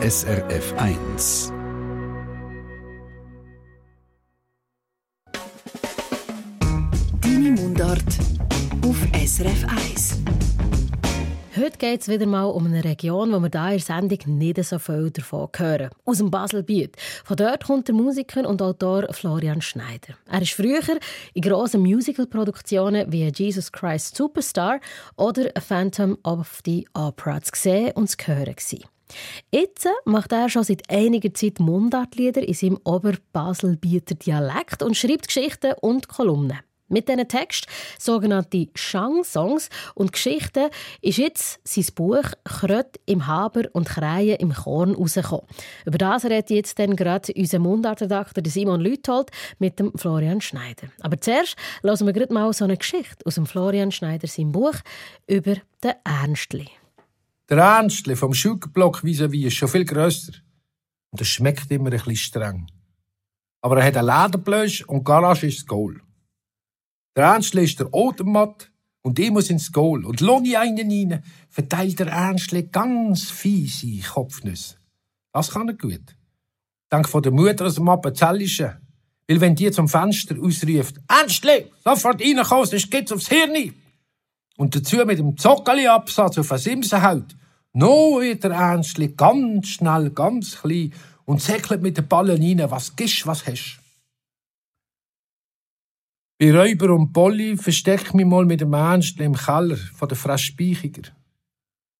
SRF 1. Deine Mundart auf SRF 1. Heute geht es wieder mal um eine Region, wo wir hier in der Sendung nicht so viel davon hören. Aus dem Baselbiet. Von dort kommt der Musiker und Autor Florian Schneider. Er ist früher in grossen Musical-Produktionen wie Jesus Christ Superstar oder A Phantom of the Opera zu sehen und zu hören. Gewesen. Jetzt macht er schon seit einiger Zeit Mundartlieder in seinem Oberbaselbieter Dialekt und schreibt Geschichten und Kolumnen. Mit diesen Text, sogenannte Chansongs und Geschichten, ist jetzt sein Buch «Krött im Haber und Kreien im Korn» rausgekommen. Über das redet jetzt dann gerade unser Mundartredakteur Simon Lüthold mit dem Florian Schneider. Aber zuerst hören wir gerade mal so eine Geschichte aus dem Florian Schneider seinem Buch über den Ernstli. Der Ernstli vom Schuckerblock vis-à-vis ist schon viel grösser. Und es schmeckt immer ein bisschen streng. Aber er hat einen Lederblösch und Garage ist das Goal. Der Ernstli ist der Automat und ich muss ins Goal. Und lohne einen rein, verteilt der Ernstli ganz fiese Kopfnüsse. Das kann er gut. Dank von der Mutter aus dem Appenzellischen. Weil wenn die zum Fenster ausruft, Ernstli, sofort reinkommen, sonst geht's aufs Hirn. Und dazu mit dem Zockeli-Absatz auf eine Simse hält, no wird der Ernstli ganz schnell, ganz klein und säckelt mit den Ballen rein, was gibst, was hast. Bei Räuber und Polly versteck mich mal mit dem Ernstli im Keller von der Frau Speichiger.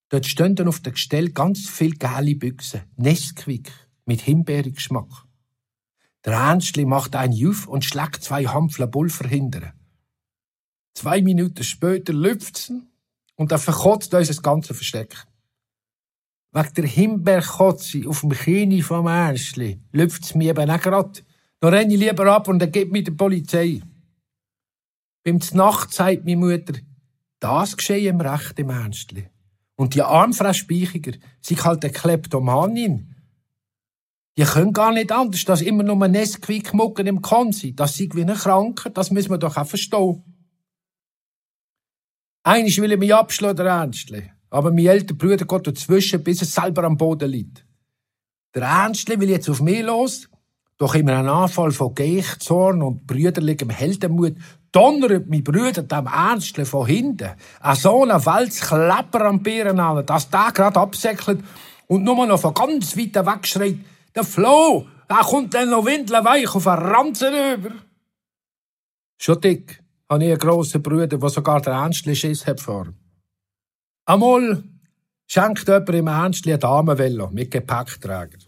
Dort stehen auf dem Gestell ganz viel gelbe Büchse, Nesquik, mit Himbeergeschmack. Der Ernstli macht einen auf und schlägt zwei Hampfler Bull verhindern. Zwei Minuten später lüpft's und er verkotzt uns das ganze Versteck. Wegen der Himbeerkotze auf dem Kini vom Ernstli lüpft's mir eben auch grad. Da renne ich lieber ab und er gibt mir der Polizei. Beim Nacht sagt meine Mutter, das geschehe im Recht im Ernstli. Und die arme Frau Speichiger, sie halt eine Kleptomanin. Die können gar nicht anders, dass immer nur Nesquik mucken im Konsi. Das sei wie ein Kranker, das müssen wir doch auch verstehen. Eines will ich mich abschlagen, der Ernstli. Aber mein älterer Bruder geht dazwischen, bis er selber am Boden liegt. Der Ernstli will jetzt auf mich los, doch immer ein Anfall von Gicht, Zorn und brüderlichem Heldenmut donnert mein Bruder dem Ernstli von hinten an so einen Klepper am Beeren an, dass der grad absäckelt und nur noch von ganz weit weg schreit, der Flo, der kommt dann noch windelweich auf einen Ranzen über. Schon dick habe ich einen grossen Bruder, der sogar der Ernstli Schiss hat vor. Einmal schenkt jemand im Ernstli ein Damenvelo mit Gepäckträger.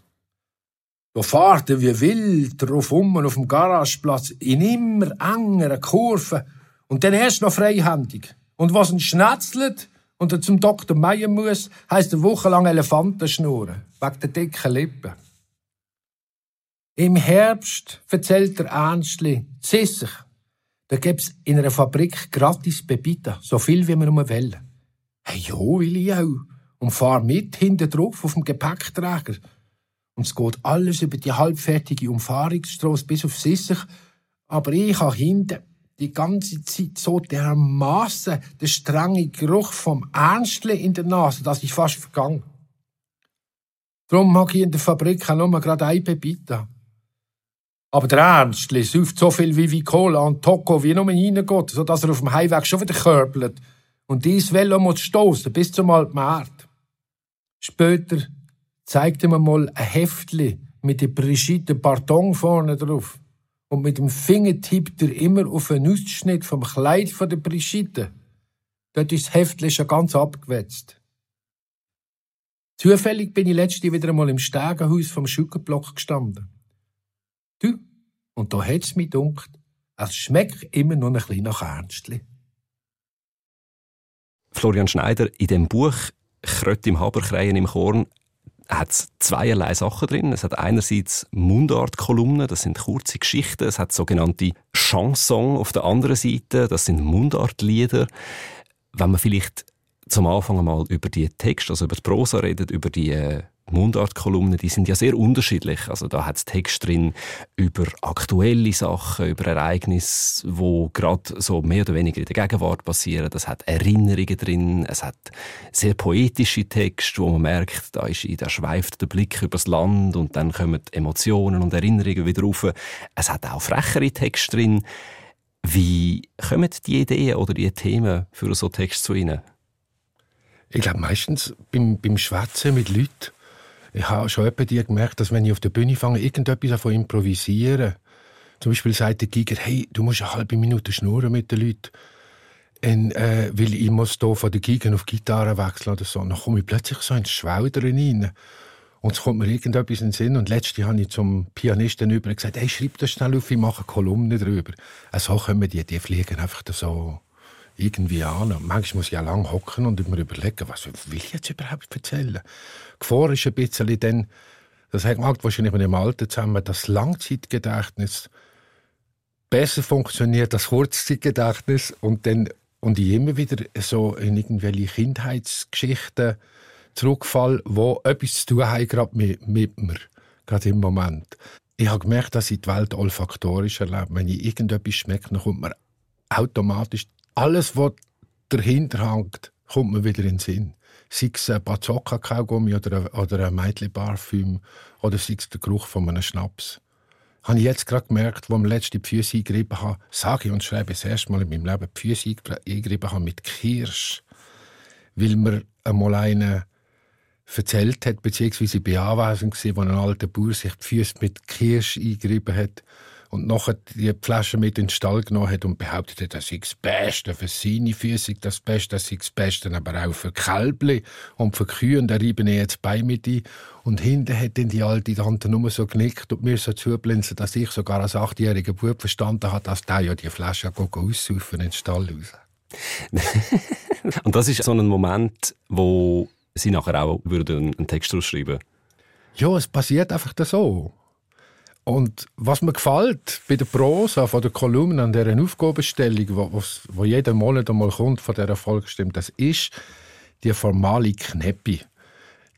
Da fährt er wie wild drauf um auf dem Garageplatz in immer engeren Kurven und dann erst noch freihändig. Und was ihn schnetzelt und er zum Doktor Meier muss, heisst er wochenlang Elefantenschnurren, wegen der dicken Lippen. Im Herbst erzählt der Ernstli, zissig, da gibt's in einer Fabrik gratis Pepita, so viel wie wir nur wollen. Hey, jo, will ich auch. Und fahr mit hinten drauf auf dem Gepäckträger. Und es geht alles über die halbfertige Umfahrungsstrasse bis auf Sissich. Aber ich habe hinten die ganze Zeit so dermaßen den strengen Geruch vom Ernstli in der Nase, dass ich fast vergang. Darum mag ich in der Fabrik auch nur gerade ein Pepita. Aber der Ernstli sauft so viel wie Cola und Toko wie nur reingeht, sodass er auf dem Heimweg schon wieder körbelt. Und dies Velo muss stoßen bis zum alten Markt. Später zeigte mir mal ein Heftli mit der Brigitte Bardon vorne drauf. Und mit dem Finger tippt er immer auf einen Ausschnitt vom Kleid von der Brigitte. Dort ist das Heftli schon ganz abgewetzt. Zufällig bin ich letzte wieder einmal im Stegenhaus vom Schuckerblock gestanden. Du, und da hat's mich dunkt, es schmeckt immer noch ein bisschen nach Ernstli. Florian Schneider, in dem Buch Krött im Haberkreien im Korn hat zweierlei Sachen drin. Es hat einerseits Mundart-Kolumnen, das sind kurze Geschichten. Es hat sogenannte Chansons auf der anderen Seite, das sind Mundartlieder. Wenn man vielleicht zum Anfang mal über die Texte, also über die Prosa redet, über die äh, die Mundartkolumnen, die sind ja sehr unterschiedlich. Also da hat es Text drin über aktuelle Sachen, über Ereignisse, wo gerade so mehr oder weniger in der Gegenwart passieren. Das hat Erinnerungen drin, es hat sehr poetische Texte, wo man merkt, da ist da schweift der Blick übers Land und dann kommen Emotionen und Erinnerungen wieder rauf. Es hat auch frechere Texte drin. Wie kommen die Ideen oder die Themen für so Text zu Ihnen? Ich glaube, meistens beim, beim Schwätzen mit Leuten. Ich habe schon etwa die gemerkt, dass wenn ich auf der Bühne fange, irgendetwas von improvisieren. Zum Beispiel sagt der Giger, hey, du musst eine halbe Minute schnurren mit den Leuten. Und, äh, weil ich muss hier von der Giga auf Gitarre wechseln oder so. dann komme ich plötzlich so ins Schwäudern rein. Und es kommt mir irgendetwas in den Sinn. Und letztes habe ich zum Pianisten über gesagt, hey, schreib das schnell auf, ich mache eine Kolumne drüber. So kommen die, die fliegen einfach so irgendwie an. Manchmal muss ich auch lange hocken und mir überlegen, was will ich jetzt überhaupt erzählen. Die Gefahr ist ein bisschen dann, das hängt wahrscheinlich mit dem Alter zusammen, das Langzeitgedächtnis besser funktioniert als Kurzzeitgedächtnis und dann und ich immer wieder so in irgendwelche Kindheitsgeschichten zurückfall, wo etwas zu tun haben, gerade mit, mit mir, gerade im Moment. Ich habe gemerkt, dass ich die Welt olfaktorisch erlebe. Wenn ich irgendetwas schmecke, dann kommt mir automatisch alles, was dahinter hängt, kommt mir wieder in den Sinn. Sei es ein Bazooka-Kaugummi oder oder ein Mädchen-Parfüm oder sei es der Geruch von einem Schnaps. Habe ich jetzt gerade gemerkt, wo ich letzte die Füße eingerieben habe, sage ich und schreibe das erste Mal in meinem Leben die Füße eingerieben habe mit Kirsch. Weil mir einmal einer erzählt hat, beziehungsweise ich war anwesend, wo ein alter Bauer sich die Füße mit Kirsch eingerieben hat und nachher die Flasche mit in den Stall genommen hat und behauptet hat, das sei das Beste für seine Füße, das Beste, das sei das Beste, aber auch für Kälbli und für Kühe und da reiben ich jetzt bei mit ein. Und hinten hat dann die alte Tante nur so genickt und mir so zublinzen, dass ich sogar als achtjähriger Bub verstanden habe, dass der ja die Flasche aussaufen in den Stall raus. und das ist so ein Moment, wo Sie nachher auch würden einen Text schreiben Ja, es passiert einfach so. Und was mir gefällt bei der Prosa von der Kolumne an dieser Aufgabenstellung, wo, wo jeden Monat einmal kommt von dieser Volksstimme, das ist die formale Kneppi.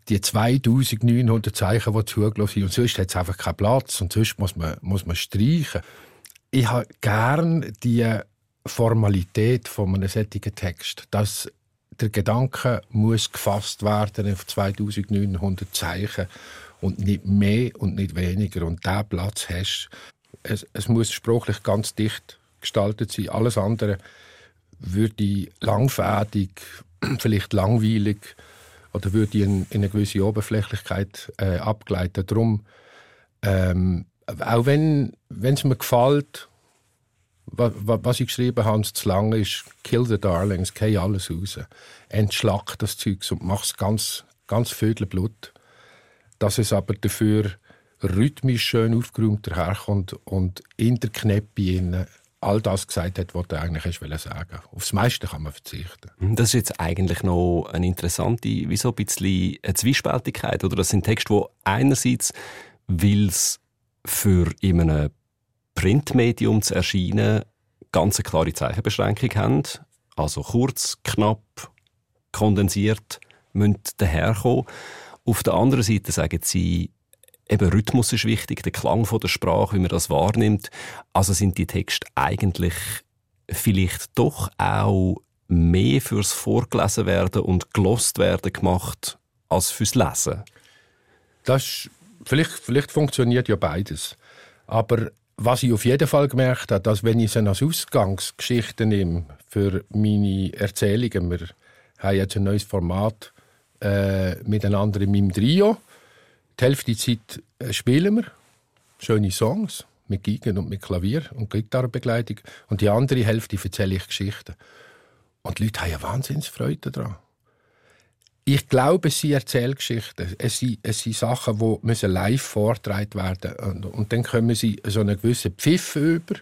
Die 2900 Zeichen, die zugelassen sind. Und sonst hat es einfach keinen Platz und sonst muss man, muss man streichen. Ich habe gern die Formalität von einem solchen Text, dass der Gedanke muss gefasst werden auf 2900 Zeichen und nicht mehr und nicht weniger. Und diesen Platz hast es, es muss sprachlich ganz dicht gestaltet sein. Alles andere würde langfädig, vielleicht langweilig oder würde in, in eine gewisse Oberflächlichkeit äh, abgleiten. Darum, ähm, auch wenn es mir gefällt, was, ich geschrieben habe, zu lang ist, kill the darlings, geh alles raus. Entschlack das Zeug und mach es ganz, ganz Vögelblut dass es aber dafür rhythmisch schön aufgeräumt daherkommt und in der Knäppe all das gesagt hat, was du eigentlich hast sagen Aufs meiste kann man verzichten. Hm, das ist jetzt eigentlich noch eine interessante, wie so ein bisschen eine Zwiespältigkeit. Oder das sind Texte, die einerseits, weil es für in einem Printmedium zu erscheinen, ganz eine klare Zeichenbeschränkung haben. Also kurz, knapp, kondensiert, müssen daherkommen. Auf der anderen Seite sagen sie, eben Rhythmus ist wichtig, der Klang von der Sprache, wie man das wahrnimmt. Also sind die Texte eigentlich vielleicht doch auch mehr fürs Vorgelesen werden und gelost werden gemacht als fürs Lesen. Das vielleicht, vielleicht funktioniert ja beides. Aber was ich auf jeden Fall gemerkt habe, dass wenn ich sie als Ausgangsgeschichte nehme für meine Erzählungen, wir haben jetzt ein neues Format äh, miteinander in meinem Trio. Die Hälfte der Zeit äh, spielen wir schöne Songs mit Geigen und mit Klavier und Gitarrenbegleitung. Und die andere Hälfte erzähle ich Geschichten. Und die Leute haben ja Wahnsinnsfreude daran. Ich glaube, es sind Erzählgeschichten. Es sind, es sind Sachen, die müssen live vorgetragen werden und, und dann kommen sie so einen gewissen Pfiff über,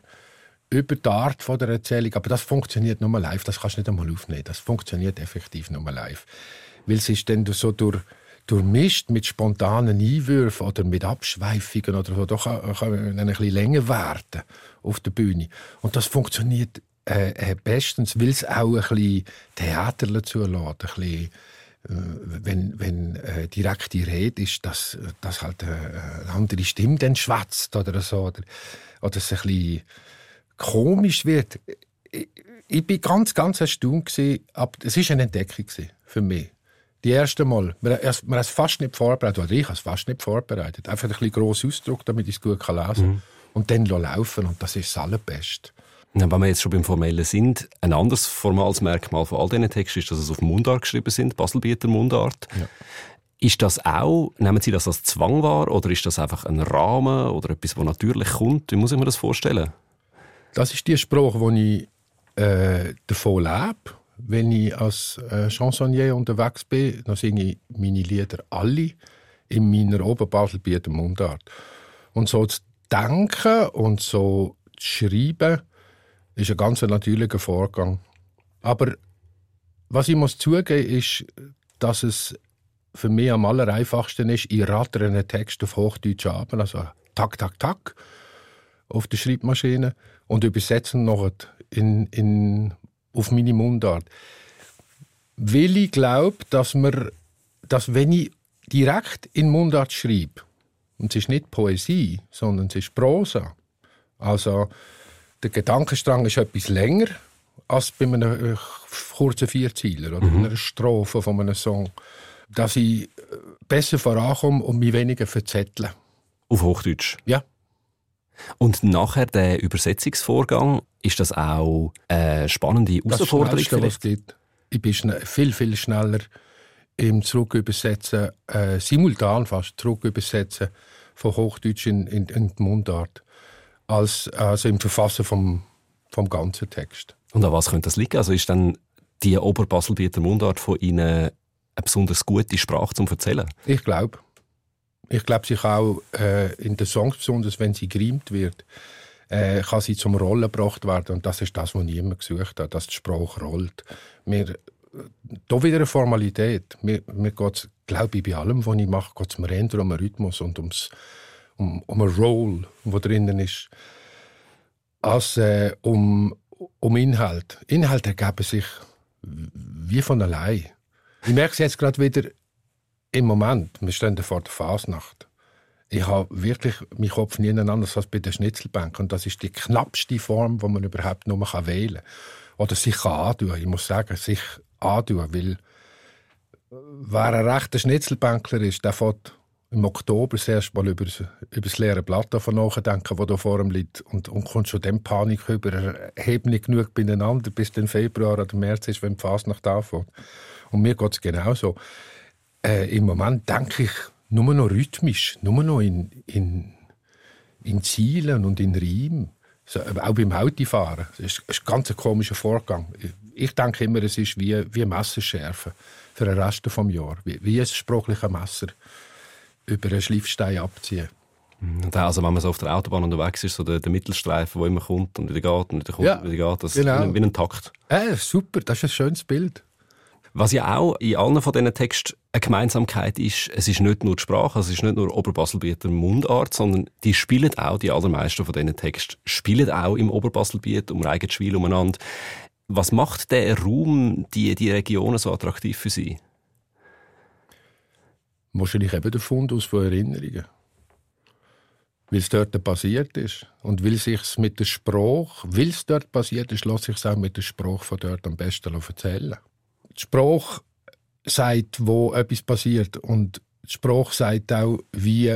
über die Art der Erzählung. Aber das funktioniert nur live. Das kannst du nicht einmal aufnehmen. Das funktioniert effektiv nur live weil es ist dann so durch, durchmischt mit spontanen Einwürfen oder mit Abschweifungen oder so. Da kann, kann ein bisschen länger werden auf der Bühne. Und das funktioniert äh, äh bestens, weil es auch ein bisschen Theater zulässt, ein bisschen wenn, wenn äh, direkte Rede ist, dass, dass halt äh, eine andere Stimme dann schwätzt oder so, oder, oder es ein bisschen komisch wird. Ich, ich bin ganz, ganz erstaunt gewesen, aber es war eine Entdeckung für mich. Die erste Mal, man, hat es fast nicht vorbereitet, oder ich habe es fast nicht vorbereitet. Einfach ein bisschen grossen Ausdruck, damit ich es gut lesen kann. Mhm. Und dann laufen und das ist das Allerbeste. Wenn wir jetzt schon beim Formellen sind, ein anderes formales Merkmal von all diesen Texten ist, dass es auf Mundart geschrieben sind, Baselbieter Mundart. Ja. Ist das auch, nehmen Sie das als Zwang wahr oder ist das einfach ein Rahmen oder etwas, was natürlich kommt? Wie muss ich mir das vorstellen? Das ist die Sprache, wo ich äh, davon lebe. Wenn ich als äh, Chansonnier unterwegs bin, dann singe ich meine Lieder alle in meiner Oberbaselbieter Mundart. Und so zu denken und so zu schreiben, ist ein ganz natürlicher Vorgang. Aber was ich muss zugeben ist, dass es für mich am aller einfachsten ist, ich rattere einen Text auf Hochdeutsch ab, also tak, tak, tak, auf der Schreibmaschine und übersetze noch in, in, auf meine Mundart. Weil ich glaube, dass, dass wenn ich direkt in Mundart schreibe, und es ist nicht Poesie, sondern es ist Prosa, also der Gedankenstrang ist etwas länger als bei einem äh, kurzen Vierzeiler oder mhm. einer Strophe von einem Song. Dass ich äh, besser vorankomme und mich weniger verzettle. Auf Hochdeutsch? Ja. Und nachher der Übersetzungsvorgang, ist das auch eine spannende Herausforderung? Das Schnellste, was geht. Ich bin viel, viel schneller im Zurückübersetzen, äh, simultan fast zurückübersetzen von Hochdeutsch in, in, in die Mundart als also im Verfassen vom, vom ganzen Text. Und an was könnte das liegen? Also ist dann die Oberbaselbieter Mundart von Ihnen eine besonders gute Sprache zum Erzählen? Ich glaube. Ich glaube, kann auch äh, in den Songs, besonders wenn sie gerimt wird, äh, kann sie zum Rollen gebracht werden. Und das ist das, was immer gesucht habe, dass die Sprache rollt. Mir, da wieder eine Formalität. Mir, mir geht glaube ich, bei allem, was ich mache, geht es mir eher um einen Rhythmus und ums um, um einen Roll, der drinnen ist, als äh, um, um Inhalt. Inhalte ergeben sich wie von allein. Ich merke es jetzt gerade wieder im Moment. Wir stehen vor der Fasnacht. Ich habe wirklich meinen Kopf nie anders als bei der Schnitzelbank. Und das ist die knappste Form, die man überhaupt nur wählen kann. Oder sich antun. Ich muss sagen, sich antun. Weil wer ein rechter Schnitzelbänkler ist, der fährt im Oktober das Mal über, über das leere Blatt davon nachdenken, das da vor ihm liegt. Und, und kommt schon dann Panik über, hebt nicht genug beieinander, bis dann Februar oder März ist, wenn die Fasnacht anfängt. Und mir geht es genauso. Äh, Im Moment denke ich nur noch rhythmisch, nur noch in, in, in Zielen und in Riemen. So, auch beim Autofahren. Das ist, ist ein ganz komischer Vorgang. Ich denke immer, es ist wie, wie Messerschärfe für den Rest des Jahres. Wie, wie ein sprachliches Messer über einen Schleifstein abziehen. Mhm. Also wenn man so auf der Autobahn unterwegs ist, so der, der Mittelstreifen, der immer kommt und wieder geht und wieder kommt ja, und wieder geht, das genau. ist wie ein Takt. Ja, super, das ist ein schönes Bild. Was ja auch in allen von diesen Texten eine Gemeinsamkeit ist, es ist nicht nur die Sprache, es ist nicht nur Oberbaselbieter Mundart, sondern die spielen auch, die allermeisten von diesen Texten, spielen auch im Oberbaselbiet um Eigenschwil umeinander. Was macht der Raum, die, die Regionen so attraktiv für Sie? Wahrscheinlich eben der Fundus von Erinnerungen. Weil es dort passiert ist. Und weil sich mit der Sprache, weil es dort passiert ist, lässt sich es auch mit der Sprache von dort am besten erzählen. Die Sprache sagt, wo etwas passiert. Und die Sprache sagt auch, wie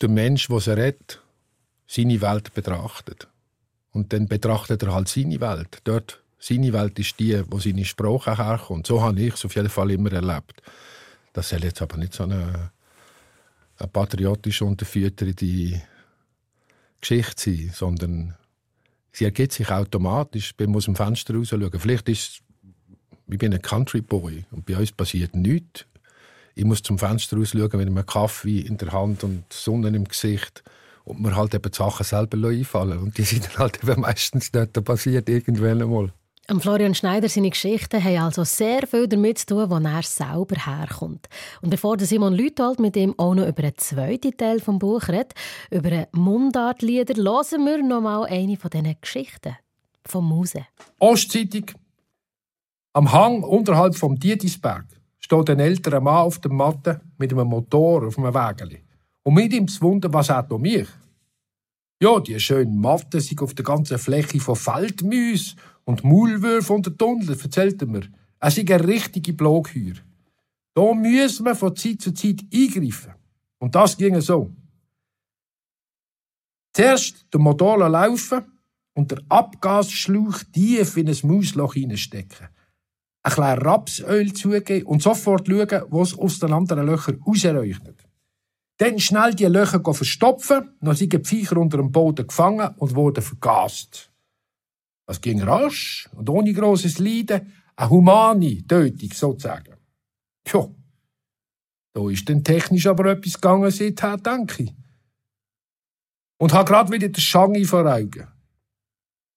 der Mensch, der sie redet, seine Welt betrachtet. Und dann betrachtet er halt seine Welt. Dort, seine Welt ist die, wo seine Sprache herkommt. So habe ich es auf jeden Fall immer erlebt. Das soll jetzt aber nicht so eine, eine patriotisch unterfütterte Geschichte sein, sondern sie ergibt sich automatisch beim aus dem Fenster raus schauen. Vielleicht ist ich bin ein Country Boy und bei uns passiert nichts. Ich muss zum Fenster raus schauen mit einem Kaffee in der Hand und Sonne im Gesicht und mir halt eben die Sachen selber einfallen. Und die sind dann halt eben meistens dort passiert, irgendwann einmal. Florian Schneider, seine Geschichten haben also sehr viel damit zu tun, wo er selber herkommt. Und bevor Simon Lütold mit ihm auch noch über einen zweiten Teil des Buch redet, über Mundartlieder, hören wir noch mal eine von diesen Geschichten vom Muse. Ostzeitung. Am Hang unterhalb vom Dietisberg steht ein älterer Mann auf der Matte mit einem Motor auf einem Wägeli. Und mit ihm zu wundern, was hat er mich? Ja, die schönen Matte sind auf der ganzen Fläche von Feldmäus und Maulwürfen und der Tunnel, erzählt er mir. Es ist eine richtige Blogheuer. Da müssen wir von Zeit zu Zeit eingreifen. Und das ging so. Zuerst den Motor laufen und der Abgasschlauch tief in ein Mausloch hineinstecken. Ein bisschen Rapsöl zugeben und sofort schauen, was aus den anderen Löchern rausrechnet. Dann schnell die Löcher verstopfen, dann sind die Viecher unter dem Boden gefangen und wurden vergast. Das ging rasch und ohne grosses Leiden, eine humane Tötung sozusagen. Tja, da ist dann technisch aber etwas gegangen seither, denke ich. Und habe gerade wieder den Schangi vor Augen.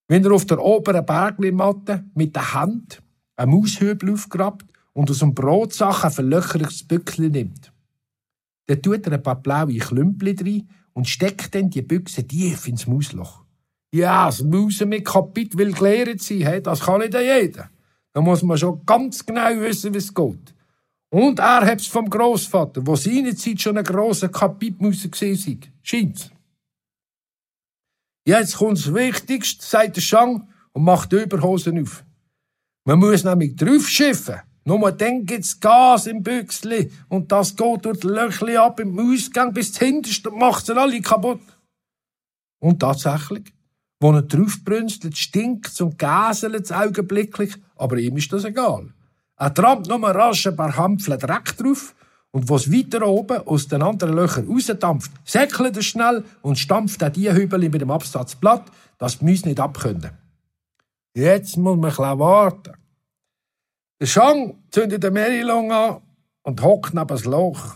Wenn er auf der oberen Berglimatte mit der Hand einen Maushübel aufgrabt und aus dem Brotsachen ein verlöchertes Bückchen nimmt. Dann tut er ein paar blaue Klümpel rein und steckt dann die Büchse tief ins Mausloch. Ja, das Mausen mit Kapit will gelehrt sein, hey, das kann nicht jeder. Da muss man schon ganz genau wissen, wie es geht. Und er hat es vom Großvater, wo seinerzeit schon ein grosser Kapitmaus gesehen sei. Scheint's. Jetzt kommt's Wichtigste, sagt der Schang und macht die Überhosen auf. Man muss nämlich draufschiffen. Nur dann gibt's Gas im Büchsli und das geht durch die Löchli ab im Ausgang bis hinterst und macht's alle kaputt. Und tatsächlich, wo er draufbrünstelt, stinkt's und gäselt's augenblicklich, aber ihm ist das egal. Er trampt nur rasch ein paar Hampfle Dreck drauf und was weiter oben aus den anderen Löchern rausdampft, säckelt er schnell und stampft auch die Hübel mit dem Absatz platt, dass die Mäuse nicht abkönnen. Jetzt muss man ein warten. Der Schang zündet den Merilong an und hockt neben das Loch.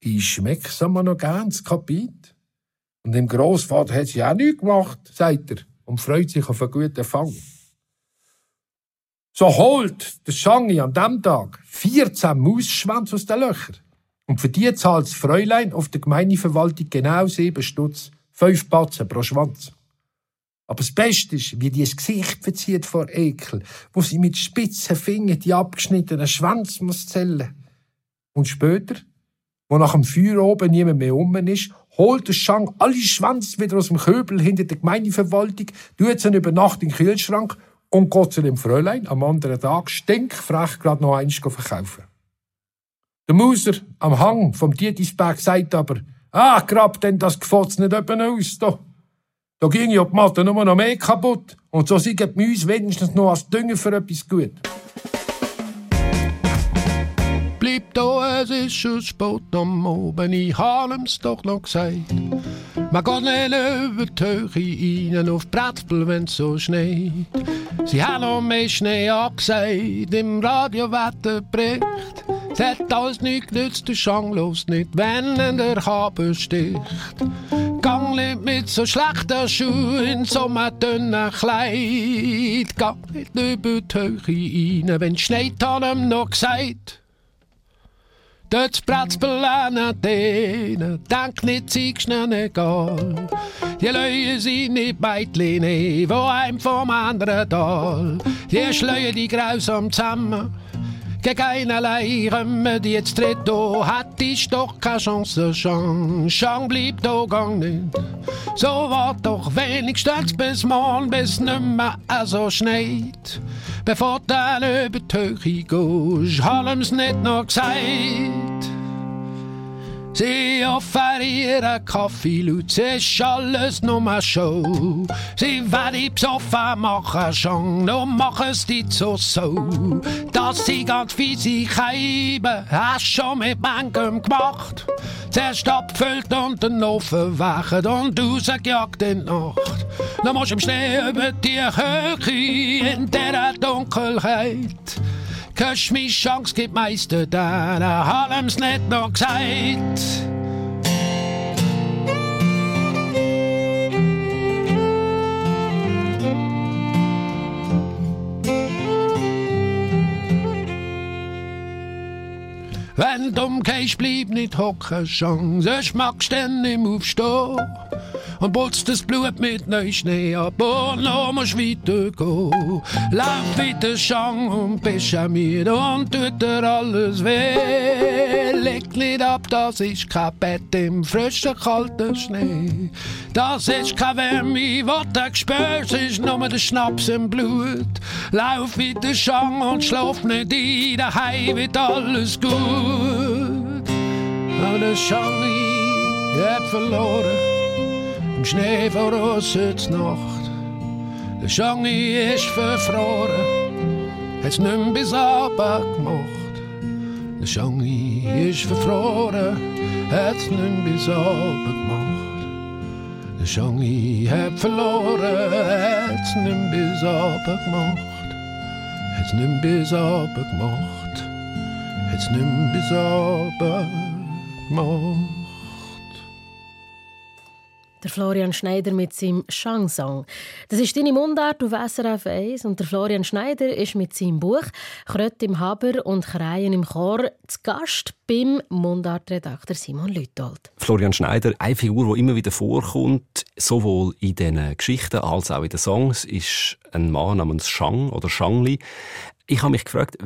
Ich schmeck's aber noch ganz kapit. Und dem Großvater hat sie auch nichts gemacht, sagt er, und freut sich auf einen guten Fang. So holt der Schangi an dem Tag 14 Mausschwänze aus den Löchern. Und für die zahlt das Fräulein auf der Gemeindeverwaltung genau sieben Stutz, fünf Batzen pro Schwanz. Aber das Beste ist, wie die das Gesicht verzieht vor Ekel, wo sie mit spitzen Fingern die abgeschnittenen Schwanz muss zählen. Und später, wo nach dem Feuer oben niemand mehr um ist, holt der Schang alle Schwanz wieder aus dem Köbel hinter der Gemeindeverwaltung, tut sie über Nacht in den Kühlschrank und geht zu dem Fräulein am anderen Tag stinkfrech gerade noch eins verkaufen. Der Muser am Hang vom Dietisberg sagt aber, ah, grab denn das Gefotz nicht eben aus, da. Da ging ja die Matte nur noch mehr kaputt. Und so sind die Mäuse wenigstens noch als Dünger für etwas gut. Bleib da, es ist schon spät am Abend, ich hab's doch noch gesagt. Man geht nicht über die Höhe rein auf Brettspiel, wenn's so schneit. Sie haben noch mehr Schnee angesagt im Radiowetterbericht. Es hat alles nicht genützt, der Schang los nicht, wenn der Kabel sticht. Nicht mit so schlechten Schuhen in so einem dünnen Kleid. Gang nicht über die Höhe rein, wenn Schnee hat noch gesagt. Dort Brettspiel an denen, denk nicht, sie schnell egal. Die Leute sind nicht Beitline, wo einem vom anderen Tal. Die schleuen die grausam zusammen. Gegen einerlei kommen die jetzt tritt da, hat ich doch keine Chance, Chance. Chance bleibt da gang nicht. So wart doch wenigstens bis morgen, bis nimmer so schneit. Bevor du dann über die Höhe gehst, hallem's nicht noch gesagt. Sie offerieren Kaffee, laut, es ist alles nur Show. Sie werden besoffen machen schon, und machen es nicht so so. Dass sie ganz fiese Scheiben hast schon mit Manchem gemacht. Zuerst abgefüllt und dann aufgewacht und rausgejagt in die Nacht. Dann musst du im Schnee über die Höhe in dieser Dunkelheit. Kannst mir Chance gibt Meister, dann hallem's nicht noch gesagt. Wenn du umgehst, bleib nicht hocken, Chance, sonst magst du dann nicht aufstehen. und putzt das Blut mit Neuschnee ab und noch musst weitergehen. Lauf wieder Schang und bist auch müde und tut dir alles weh. Leg nicht ab, das ist kein Bett im frischen, kalten Schnee. Das ist keine Wärme, was du spürst, ist nur der Schnaps im Blut. Lauf wieder Schang und schlaf nicht ein, daheim wird alles gut. Der Schang, ich hab verloren, im Schnee vor Nacht. Der Schang ist verfroren, nicht mehr bis Abend gemacht. Der Schang ist verfroren, nicht mehr bis Abend gemacht. Der Schang hat verloren, nicht mehr bis Abend gemacht. Hat's nicht bis Abend gemacht. Hat's nicht bis Abend gemacht. Der Florian Schneider mit seinem Shang-Song. Das ist deine Mundart auf SRF 1 und der Florian Schneider ist mit seinem Buch «Krött im Haber und Kreien im Chor» zu Gast beim Mundartredakteur Simon Lütold. Florian Schneider, eine Figur, die immer wieder vorkommt, sowohl in den Geschichten als auch in den Songs, ist ein Mann namens Shang oder Shangli. Ich habe mich gefragt,